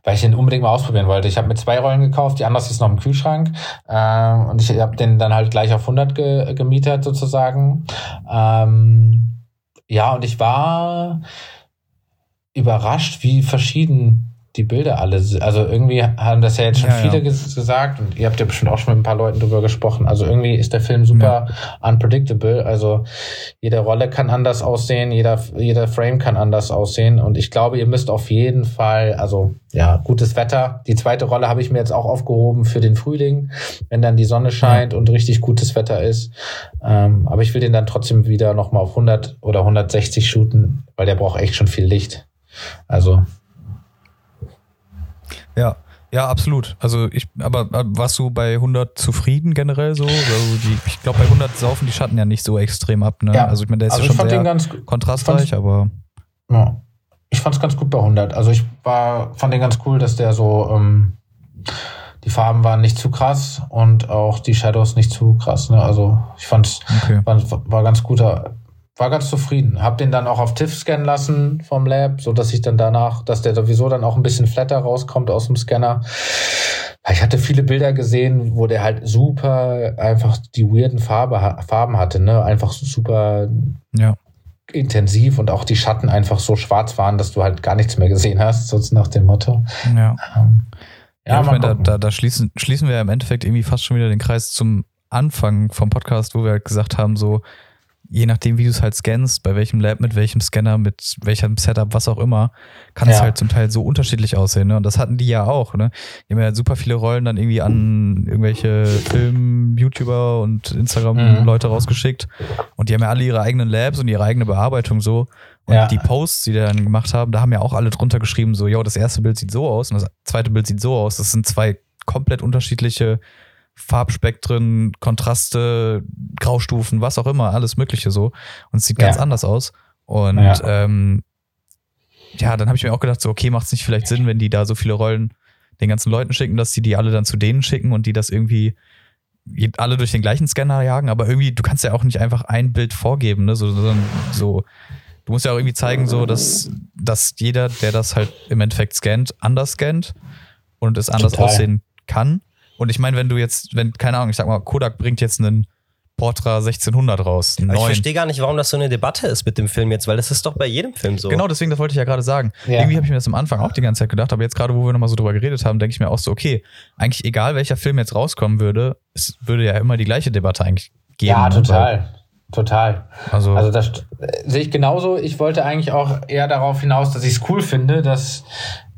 weil ich den unbedingt mal ausprobieren wollte. Ich habe mir zwei Rollen gekauft, die andere ist noch im Kühlschrank ähm, und ich habe den dann halt gleich auf 100 ge gemietet sozusagen. Ähm, ja, und ich war überrascht, wie verschieden die Bilder alle, also irgendwie haben das ja jetzt schon Ja, viele ja. ges- gesagt und ihr habt ja bestimmt auch schon mit ein paar Leuten drüber gesprochen. Also irgendwie ist der Film super unpredictable. Also jede Rolle kann anders aussehen, jeder, jeder Frame kann anders aussehen und ich glaube, ihr müsst auf jeden Fall, also ja, gutes Wetter. Die zweite Rolle habe ich mir jetzt auch aufgehoben für den Frühling, wenn dann die Sonne scheint und richtig gutes Wetter ist. Ähm, aber ich will den dann trotzdem wieder nochmal auf 100 oder 160 shooten, weil der braucht echt schon viel Licht. Also Ja, ja, absolut. Also ich, aber warst du bei 100 zufrieden generell so? Also die, ich glaube, bei 100 saufen die Schatten ja nicht so extrem ab. Ne? Ja. Also ich meine, der ist Also ja schon fand den sehr ganz, kontrastreich, aber ja, ich fand's ganz gut bei 100. Also ich war, fand den ganz cool, dass der so, ähm, die Farben waren nicht zu krass und auch die Shadows nicht zu krass. Ne? Also ich fand's, okay. war, war ganz guter, war ganz zufrieden. Hab den dann auch auf TIFF scannen lassen vom Lab, so dass ich dann danach, dass der sowieso dann auch ein bisschen flatter rauskommt aus dem Scanner. Ich hatte viele Bilder gesehen, wo der halt super einfach die weirden Farbe, Farben hatte, ne? Einfach super Ja. intensiv und auch die Schatten einfach so schwarz waren, dass du halt gar nichts mehr gesehen hast, sonst nach dem Motto. Ja. Ähm, Ja, ich mal meine, da, da, da schließen, schließen wir ja im Endeffekt irgendwie fast schon wieder den Kreis zum Anfang vom Podcast, wo wir halt gesagt haben, so, je nachdem, wie du es halt scannst, bei welchem Lab, mit welchem Scanner, mit welchem Setup, was auch immer, kann es Ja. halt zum Teil so unterschiedlich aussehen. Ne? Und das hatten die ja auch. Ne? Die haben ja super viele Rollen dann irgendwie an irgendwelche Film-YouTuber und Instagram-Leute rausgeschickt. Und die haben ja alle ihre eigenen Labs und ihre eigene Bearbeitung so. Und Ja. die Posts, die die dann gemacht haben, da haben ja auch alle drunter geschrieben, so, yo, das erste Bild sieht so aus und das zweite Bild sieht so aus. Das sind zwei komplett unterschiedliche Farbspektren, Kontraste, Graustufen, was auch immer, alles Mögliche so. Und es sieht Ja. ganz anders aus. Und Ja. ähm, ja, dann habe ich mir auch gedacht, so, okay, macht es nicht vielleicht Sinn, wenn die da so viele Rollen den ganzen Leuten schicken, dass sie die alle dann zu denen schicken und die das irgendwie alle durch den gleichen Scanner jagen, aber irgendwie, du kannst ja auch nicht einfach ein Bild vorgeben, ne? So, sondern so, du musst ja auch irgendwie zeigen, so, dass, dass jeder, der das halt im Endeffekt scannt, anders scannt und es anders Total. aussehen kann. Und ich meine, wenn du jetzt, wenn, keine Ahnung, ich sag mal, Kodak bringt jetzt einen Portra 1600 raus, ich verstehe gar nicht, warum das so eine Debatte ist mit dem Film jetzt, weil das ist doch bei jedem Film so. Genau, deswegen, das wollte ich ja gerade sagen. Ja. Irgendwie habe ich mir das am Anfang auch die ganze Zeit gedacht, aber jetzt gerade, wo wir nochmal so drüber geredet haben, denke ich mir auch so, okay, eigentlich egal, welcher Film jetzt rauskommen würde, es würde ja immer die gleiche Debatte eigentlich geben. ja, ne? total. Total. Also, Also das äh, sehe ich genauso. Ich wollte eigentlich auch eher darauf hinaus, dass ich es cool finde, dass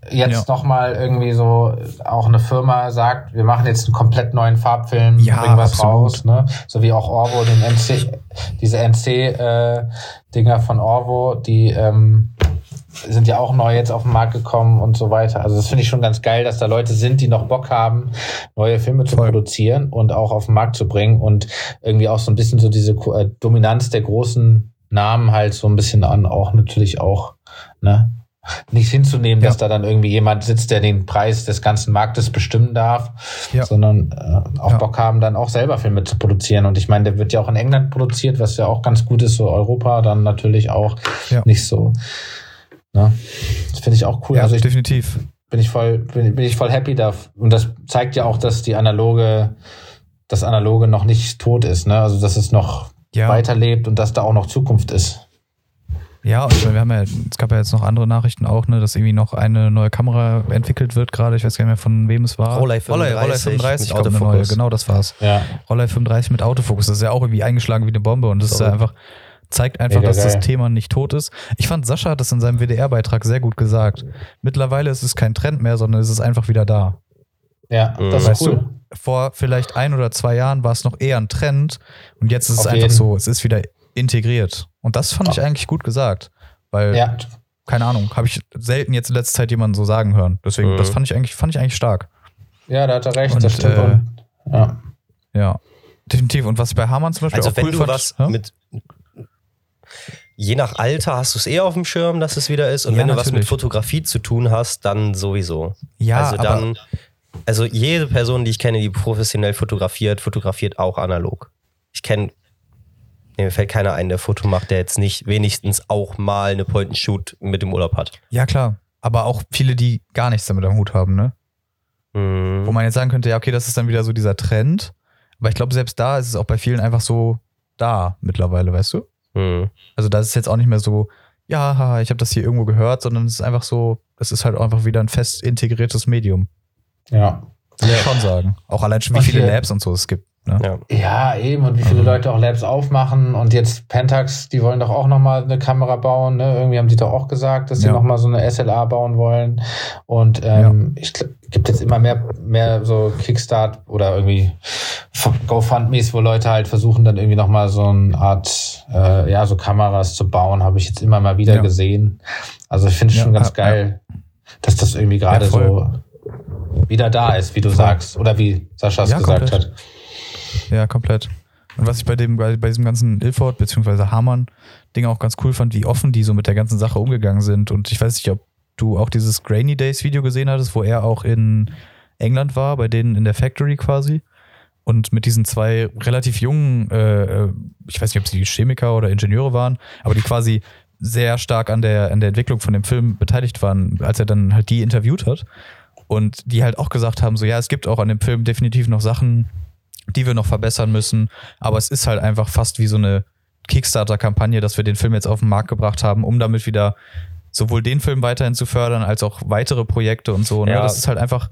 jetzt Ja. nochmal irgendwie so auch eine Firma sagt, wir machen jetzt einen komplett neuen Farbfilm, Ja, bringen was absolut. raus, ne? So wie auch Orvo, den NC, diese NC-Dinger von Orvo, die ähm, sind ja auch neu jetzt auf den Markt gekommen und so weiter. Also das finde ich schon ganz geil, dass da Leute sind, die noch Bock haben, neue Filme zu Voll. produzieren und auch auf den Markt zu bringen und irgendwie auch so ein bisschen so diese äh, Dominanz der großen Namen halt so ein bisschen an, auch natürlich auch, ne? Nicht hinzunehmen, Ja. dass da dann irgendwie jemand sitzt, der den Preis des ganzen Marktes bestimmen darf, Ja. sondern äh, auch Ja. Bock haben, dann auch selber Filme zu produzieren. Und ich meine, der wird ja auch in England produziert, was ja auch ganz gut ist, so Europa dann natürlich auch nicht so. Ne? Das finde ich auch cool. ja, also ich definitiv. bin ich voll, bin, bin ich voll happy da. Und das zeigt ja auch, dass die analoge, das analoge noch nicht tot ist, ne? Also dass es noch weiterlebt und dass da auch noch Zukunft ist. Ja, und wir haben ja, es gab ja jetzt noch andere Nachrichten auch, ne, dass irgendwie noch eine neue Kamera entwickelt wird gerade. Ich weiß gar nicht mehr, von wem es war. Rollei 35 35 mit kommt eine neue. Autofokus. Genau, das war's. Ja. Rollei 35 mit Autofokus. Das ist ja auch irgendwie eingeschlagen wie eine Bombe und das ist ja einfach, zeigt einfach, Mega dass das geil. Thema nicht tot ist. Ich fand, Sascha hat das in seinem WDR-Beitrag sehr gut gesagt. Mittlerweile ist es kein Trend mehr, sondern es ist einfach wieder da. Ja, Mhm. das Weißt ist cool. du, vor vielleicht ein oder zwei Jahren war es noch eher ein Trend und jetzt ist es Auf einfach jeden. so, es ist wieder integriert. Und das fand ich eigentlich gut gesagt. Weil, Ja, keine Ahnung, habe ich selten jetzt in letzter Zeit jemanden so sagen hören. Deswegen, Mhm. das fand ich eigentlich, fand ich eigentlich stark. ja, da hat er recht, Und, das stimmt. äh, ja. Ja. Definitiv. Und was bei Hamann zum Beispiel Also auch wenn cool du fand, was hä? mit je nach Alter hast du es eher auf dem Schirm, dass es wieder ist. Und Ja, wenn du was mit natürlich. Fotografie zu tun hast, dann sowieso. ja, also aber, dann, also jede Person, die ich kenne, die professionell fotografiert, fotografiert auch analog. Ich kenne, nee, mir fällt keiner ein, der Foto macht, der jetzt nicht wenigstens auch mal eine Point-and-Shoot mit dem Urlaub hat. ja klar. Aber auch viele, die gar nichts damit am Hut haben, ne? Mhm. Wo man jetzt sagen könnte, ja, okay, das ist dann wieder so dieser Trend. Aber ich glaube, selbst da ist es auch bei vielen einfach so da mittlerweile, weißt du? Mhm. Also da ist es jetzt auch nicht mehr so, ja, ich habe das hier irgendwo gehört, sondern es ist einfach so, es ist halt einfach wieder ein fest integriertes Medium. Ja. Muss ich schon sagen. Auch allein schon, wie viele Labs und so es gibt. Ne? Ja. Ja, eben. Und wie viele Also- Leute auch Labs aufmachen. Und jetzt Pentax, die wollen doch auch nochmal eine Kamera bauen. Ne? Irgendwie haben die doch auch gesagt, dass sie Ja. noch nochmal so eine SLA bauen wollen. Und ähm, ich glaub, gibt jetzt immer mehr, mehr so Kickstart oder irgendwie GoFundMes, wo Leute halt versuchen, dann irgendwie nochmal so eine Art, äh, ja, so Kameras zu bauen. Habe ich jetzt immer mal wieder Ja. gesehen. Also ich finde es Ja, schon ganz ja, geil, dass das irgendwie gerade Ja, so wieder da ist, wie du Voll. sagst. Oder wie Sascha es Ja, gesagt komplett. hat. Ja, komplett. Und was ich bei dem, bei, bei diesem ganzen Ilford bzw. Hamann-Ding auch ganz cool fand, wie offen die so mit der ganzen Sache umgegangen sind. Und ich weiß nicht, ob du auch dieses Grainy Days Video gesehen hattest, wo er auch in England war, bei denen in der Factory quasi. Und mit diesen zwei relativ jungen, äh, äh, ich weiß nicht, ob sie Chemiker oder Ingenieure waren, aber die quasi sehr stark an der, an der Entwicklung von dem Film beteiligt waren, als er dann halt die interviewt hat. Und die halt auch gesagt haben, so ja, es gibt auch an dem Film definitiv noch Sachen, die wir noch verbessern müssen. Aber es ist halt einfach fast wie so eine Kickstarter-Kampagne, dass wir den Film jetzt auf den Markt gebracht haben, um damit wieder sowohl den Film weiterhin zu fördern, als auch weitere Projekte und so. Ne? Ja. Das ist halt einfach,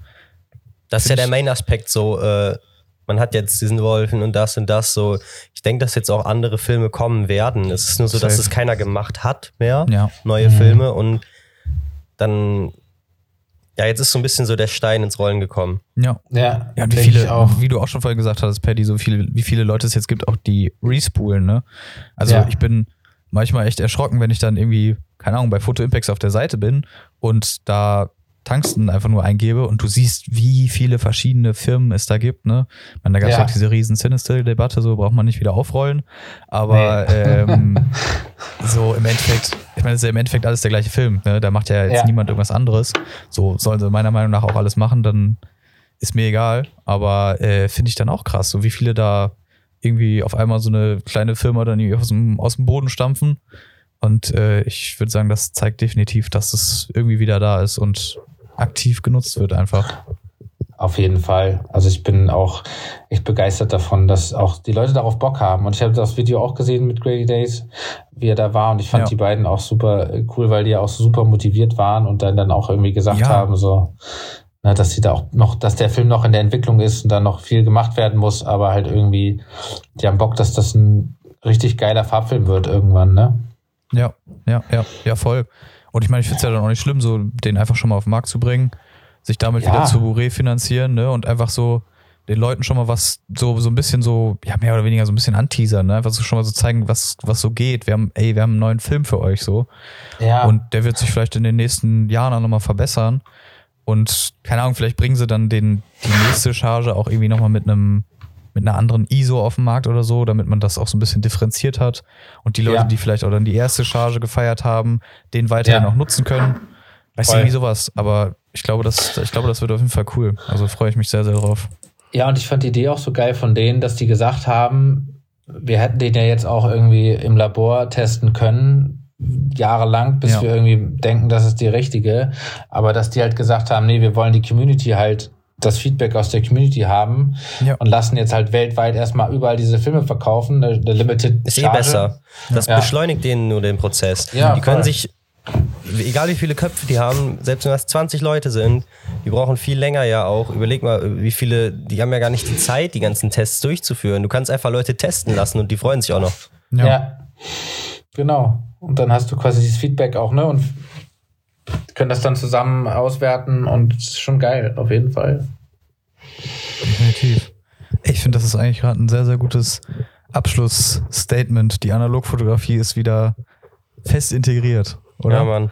Das ist ja der Main-Aspekt, so, äh, man hat jetzt diesen Wolfen und das und das, so. Ich denke, dass jetzt auch andere Filme kommen werden. Es ist nur so, dass es keiner gemacht hat mehr, ja, neue Mhm. Filme und dann, ja, jetzt ist so ein bisschen so der Stein ins Rollen gekommen. ja. Ja, Ja, wie viele, auch. wie du auch schon vorhin gesagt hattest, Paddy, so viele, wie viele Leute es jetzt gibt, auch die respulen, ne? Also Ja. ich bin manchmal echt erschrocken, wenn ich dann irgendwie, keine Ahnung, bei Photo Impacts auf der Seite bin und da Tungsten einfach nur eingebe und du siehst, wie viele verschiedene Firmen es da gibt, ne? Ich meine, da gab es Ja. auch diese riesen Sinister-Debatte, so braucht man nicht wieder aufrollen. Aber ähm, so im Endeffekt, ich meine, es ist ja im Endeffekt alles der gleiche Film, ne? Da macht ja jetzt Ja. niemand irgendwas anderes. So sollen sie meiner Meinung nach auch alles machen, dann ist mir egal. Aber äh, finde ich dann auch krass, so wie viele da irgendwie auf einmal so eine kleine Firma dann irgendwie aus dem, aus dem Boden stampfen. Und äh, ich würde sagen, das zeigt definitiv, dass es irgendwie wieder da ist und aktiv genutzt wird einfach. Auf jeden Fall. Also ich bin auch echt begeistert davon, dass auch die Leute darauf Bock haben. Und ich habe das Video auch gesehen mit Grady Days, wie er da war. Und ich fand Ja. die beiden auch super cool, weil die ja auch super motiviert waren und dann, dann auch irgendwie gesagt Ja. haben, so, na, dass sie da auch noch, dass der Film noch in der Entwicklung ist und dann noch viel gemacht werden muss, aber halt irgendwie, die haben Bock, dass das ein richtig geiler Farbfilm wird irgendwann, ne? Ja, ja, ja, ja, voll. Und ich meine, ich finde es ja dann auch nicht schlimm, so den einfach schon mal auf den Markt zu bringen, sich damit Ja. wieder zu refinanzieren, ne? Und einfach so den Leuten schon mal was, so, so ein bisschen so, ja, mehr oder weniger so ein bisschen anteasern, ne? Einfach so schon mal so zeigen, was, was so geht. Wir haben, ey, wir haben einen neuen Film für euch so. Ja. Und der wird sich vielleicht in den nächsten Jahren auch nochmal verbessern. Und keine Ahnung, vielleicht bringen sie dann den, die nächste Charge auch irgendwie nochmal mit einem mit einer anderen ISO auf den Markt oder so, damit man das auch so ein bisschen differenziert hat und die Leute, Ja. die vielleicht auch dann die erste Charge gefeiert haben, den weiterhin Ja. auch nutzen können. Du, Voll. irgendwie sowas. Aber ich glaube, das, ich glaube, das wird auf jeden Fall cool. Also freue ich mich sehr, sehr drauf. Ja, und ich fand die Idee auch so geil von denen, dass die gesagt haben, wir hätten den ja jetzt auch irgendwie im Labor testen können, jahrelang, bis Ja. wir irgendwie denken, das ist die richtige. Aber dass die halt gesagt haben, nee, wir wollen die Community halt das Feedback aus der Community haben Ja. und lassen jetzt halt weltweit erstmal überall diese Filme verkaufen. Eine, eine Limited Ist eh Charge. besser. Das Ja. beschleunigt denen nur den Prozess. Ja, die können voll. sich, egal wie viele Köpfe die haben, selbst wenn das 20 Leute sind, die brauchen viel länger ja auch. Überleg mal, wie viele, die haben ja gar nicht die Zeit, die ganzen Tests durchzuführen. Du kannst einfach Leute testen lassen und die freuen sich auch noch. Ja. Genau. Und dann hast du quasi dieses Feedback auch, ne? Und können das dann zusammen auswerten und es ist schon geil, auf jeden Fall. Definitiv. Ich finde, das ist eigentlich gerade ein sehr, sehr gutes Abschlussstatement. Die Analogfotografie ist wieder fest integriert, oder? Ja, Mann.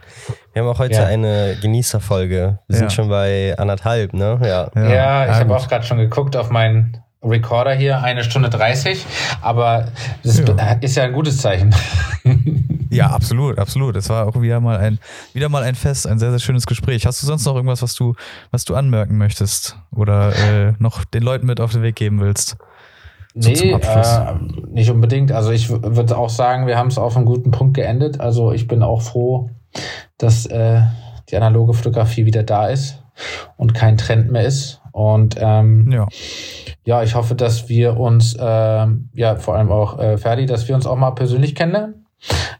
Wir haben auch heute Ja. eine Genießerfolge. Wir Ja. sind schon bei anderthalb, ne? Ja. Ja, ich habe auch gerade schon geguckt auf meinen Recorder hier, eine Stunde 30, aber das Ja. ist ja ein gutes Zeichen. Ja, absolut, absolut. Es war auch wieder mal ein, wieder mal ein Fest, ein sehr, sehr schönes Gespräch. Hast du sonst noch irgendwas, was du, was du anmerken möchtest oder äh, noch den Leuten mit auf den Weg geben willst? So Nee, äh, nicht unbedingt. Also ich würde auch sagen, wir haben es auf einem guten Punkt geendet. Also ich bin auch froh, dass äh, die analoge Fotografie wieder da ist und kein Trend mehr ist. Und ähm, Ja, ja, ich hoffe, dass wir uns, ähm, ja, vor allem auch äh, Ferdi, dass wir uns auch mal persönlich kennenlernen.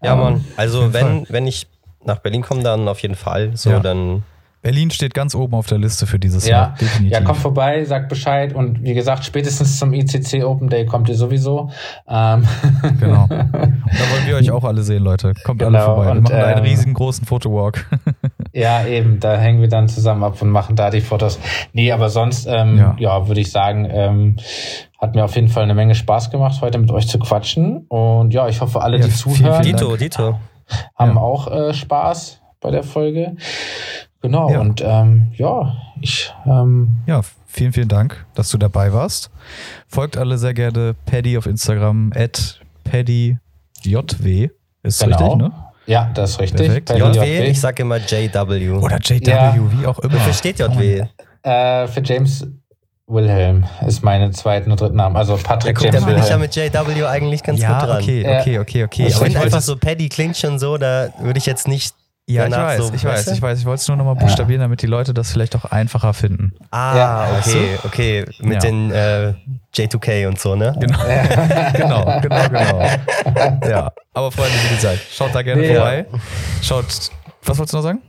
Ja, Ähm, Mann. Also wenn, wenn ich nach Berlin kommen, dann auf jeden Fall. So, Ja. dann Berlin steht ganz oben auf der Liste für dieses Ja, Jahr. Definitiv. ja, kommt vorbei, sagt Bescheid und wie gesagt, spätestens zum ICC Open Day kommt ihr sowieso. Ähm, Genau. Und da wollen wir euch auch alle sehen, Leute. Kommt alle Genau, vorbei. Wir und, machen da einen ähm, riesengroßen Fotowalk. ja, eben, da hängen wir dann zusammen ab und machen da die Fotos. Nee, aber sonst, ähm, Ja. ja, würde ich sagen, ähm, hat mir auf jeden Fall eine Menge Spaß gemacht, heute mit euch zu quatschen. Und ja, ich hoffe, alle, Ja, die vielen, zuhören, vielen Dito, Dito. haben Ja. auch äh, Spaß bei der Folge. Genau, Ja. und ähm, ja, ich ähm, Ja, vielen, vielen Dank, dass du dabei warst. Folgt alle sehr gerne Paddy auf Instagram, at PaddyJW. Ist Genau. richtig, ne? Ja, das ist richtig. Perfekt. JW, JW. ich sag immer JW. Oder JW, Ja. wie auch immer. Wofür steht JW? Äh, für James Wilhelm ist meine zweiten und dritten Namen. Also Da, Patrick da James bin ich ja Wilhelm. mit JW eigentlich ganz ja, gut dran. okay, Ja. okay, okay, okay. Ich Aber ich wollte- einfach so, Paddy klingt schon so, da würde ich jetzt nicht. ja, ich weiß, so, ich weißt weiß, du? ich weiß. Ich wollte es nur nochmal buchstabieren, damit die Leute das vielleicht auch einfacher finden. Ah, Ja, weißt okay, okay. Mit Ja. den äh, J2K und so, ne? Genau, genau, genau, genau. Ja, aber Freunde, wie gesagt, schaut da gerne Nee, vorbei. Schaut, was wolltest du noch sagen?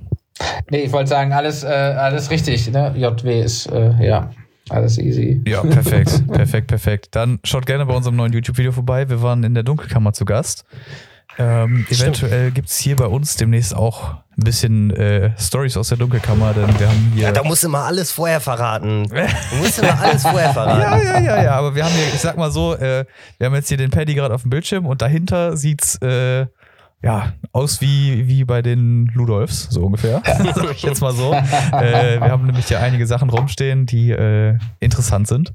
Nee, ich wollte sagen, alles, äh, alles richtig. Ne? JW ist, äh, ja, alles easy. Ja, perfekt, perfekt, perfekt. Dann schaut gerne bei unserem neuen YouTube-Video vorbei. Wir waren in der Dunkelkammer zu Gast. Ähm, eventuell gibt es hier bei uns demnächst auch ein bisschen äh, Stories aus der Dunkelkammer, denn wir haben hier. Ja, da musst du mal alles vorher verraten. Du musst immer alles vorher verraten. ja, ja, ja, ja, aber wir haben hier, ich sag mal so, äh, wir haben jetzt hier den Paddy gerade auf dem Bildschirm und dahinter sieht's äh, ja aus wie, wie bei den Ludolfs, so ungefähr. Sag ich jetzt mal so. Äh, wir haben nämlich hier einige Sachen rumstehen, die äh, interessant sind.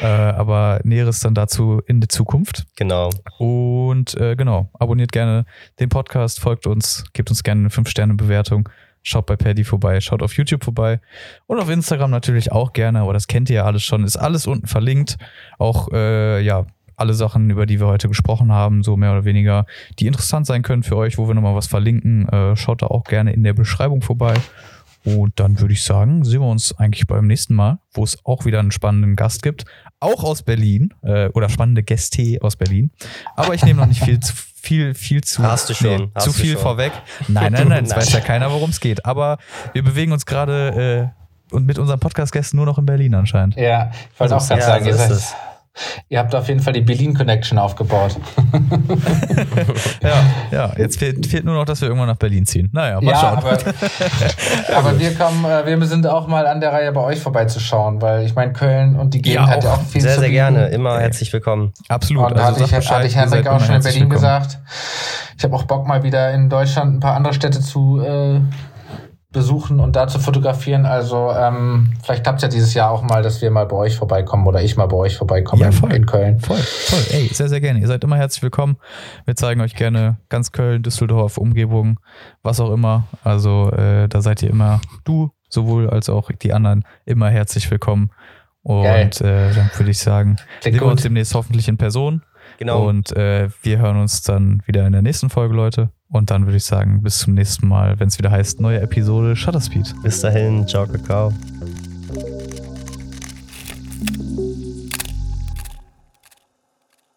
Äh, aber Näheres dann dazu in der Zukunft. Genau. Und äh, genau, abonniert gerne den Podcast, folgt uns, gebt uns gerne eine 5-Sterne-Bewertung. Schaut bei Paddy vorbei, schaut auf YouTube vorbei und auf Instagram natürlich auch gerne, aber das kennt ihr ja alles schon, ist alles unten verlinkt. Auch, äh, ja, alle Sachen, über die wir heute gesprochen haben, so mehr oder weniger, die interessant sein können für euch, wo wir nochmal was verlinken. Äh, schaut da auch gerne in der Beschreibung vorbei. Und dann würde ich sagen, sehen wir uns eigentlich beim nächsten Mal, wo es auch wieder einen spannenden Gast gibt. Auch aus Berlin äh, oder spannende Gäste aus Berlin. Aber ich nehme noch nicht viel zu viel, viel zu. Hast du schon, hast zu du viel schon. vorweg. Nein, nein, nein, es weiß ja keiner, worum es geht. Aber wir bewegen uns gerade äh, und mit unseren Podcast-Gästen nur noch in Berlin anscheinend. Ja, ich wollte auch gerade Ja, sagen, so ist es. Ihr habt auf jeden Fall die Berlin-Connection aufgebaut. Ja, ja. Jetzt fehlt, fehlt nur noch, dass wir irgendwann nach Berlin ziehen. Naja, mal ja, schauen. aber, aber wir kommen, äh, wir sind auch mal an der Reihe bei euch vorbeizuschauen, weil ich meine, Köln und die Gegend Ja, hat ja auch viel Sehr, zu sehr bieten. gerne. Immer herzlich willkommen. Absolut. Und da hatte, ich, Bescheid, hatte ich Henrik auch schon in Berlin willkommen. gesagt. Ich habe auch Bock mal wieder in Deutschland ein paar andere Städte zu äh, besuchen und da zu fotografieren. Also ähm, vielleicht klappt es ja dieses Jahr auch mal, dass wir mal bei euch vorbeikommen oder ich mal bei euch vorbeikomme Ja, in- voll. in Köln. Voll, voll. Ey, sehr, sehr gerne. Ihr seid immer herzlich willkommen. Wir zeigen euch gerne ganz Köln, Düsseldorf, Umgebung, was auch immer. Also äh, da seid ihr immer, du sowohl als auch die anderen, immer herzlich willkommen. Geil. Und äh, dann würde ich sagen, Klingt sehen wir uns gut. demnächst hoffentlich in Person. Genau. Und äh, wir hören uns dann wieder in der nächsten Folge, Leute. Und dann würde ich sagen, bis zum nächsten Mal, wenn es wieder heißt, neue Episode Shutterspeed. Bis dahin, ciao, Kakao.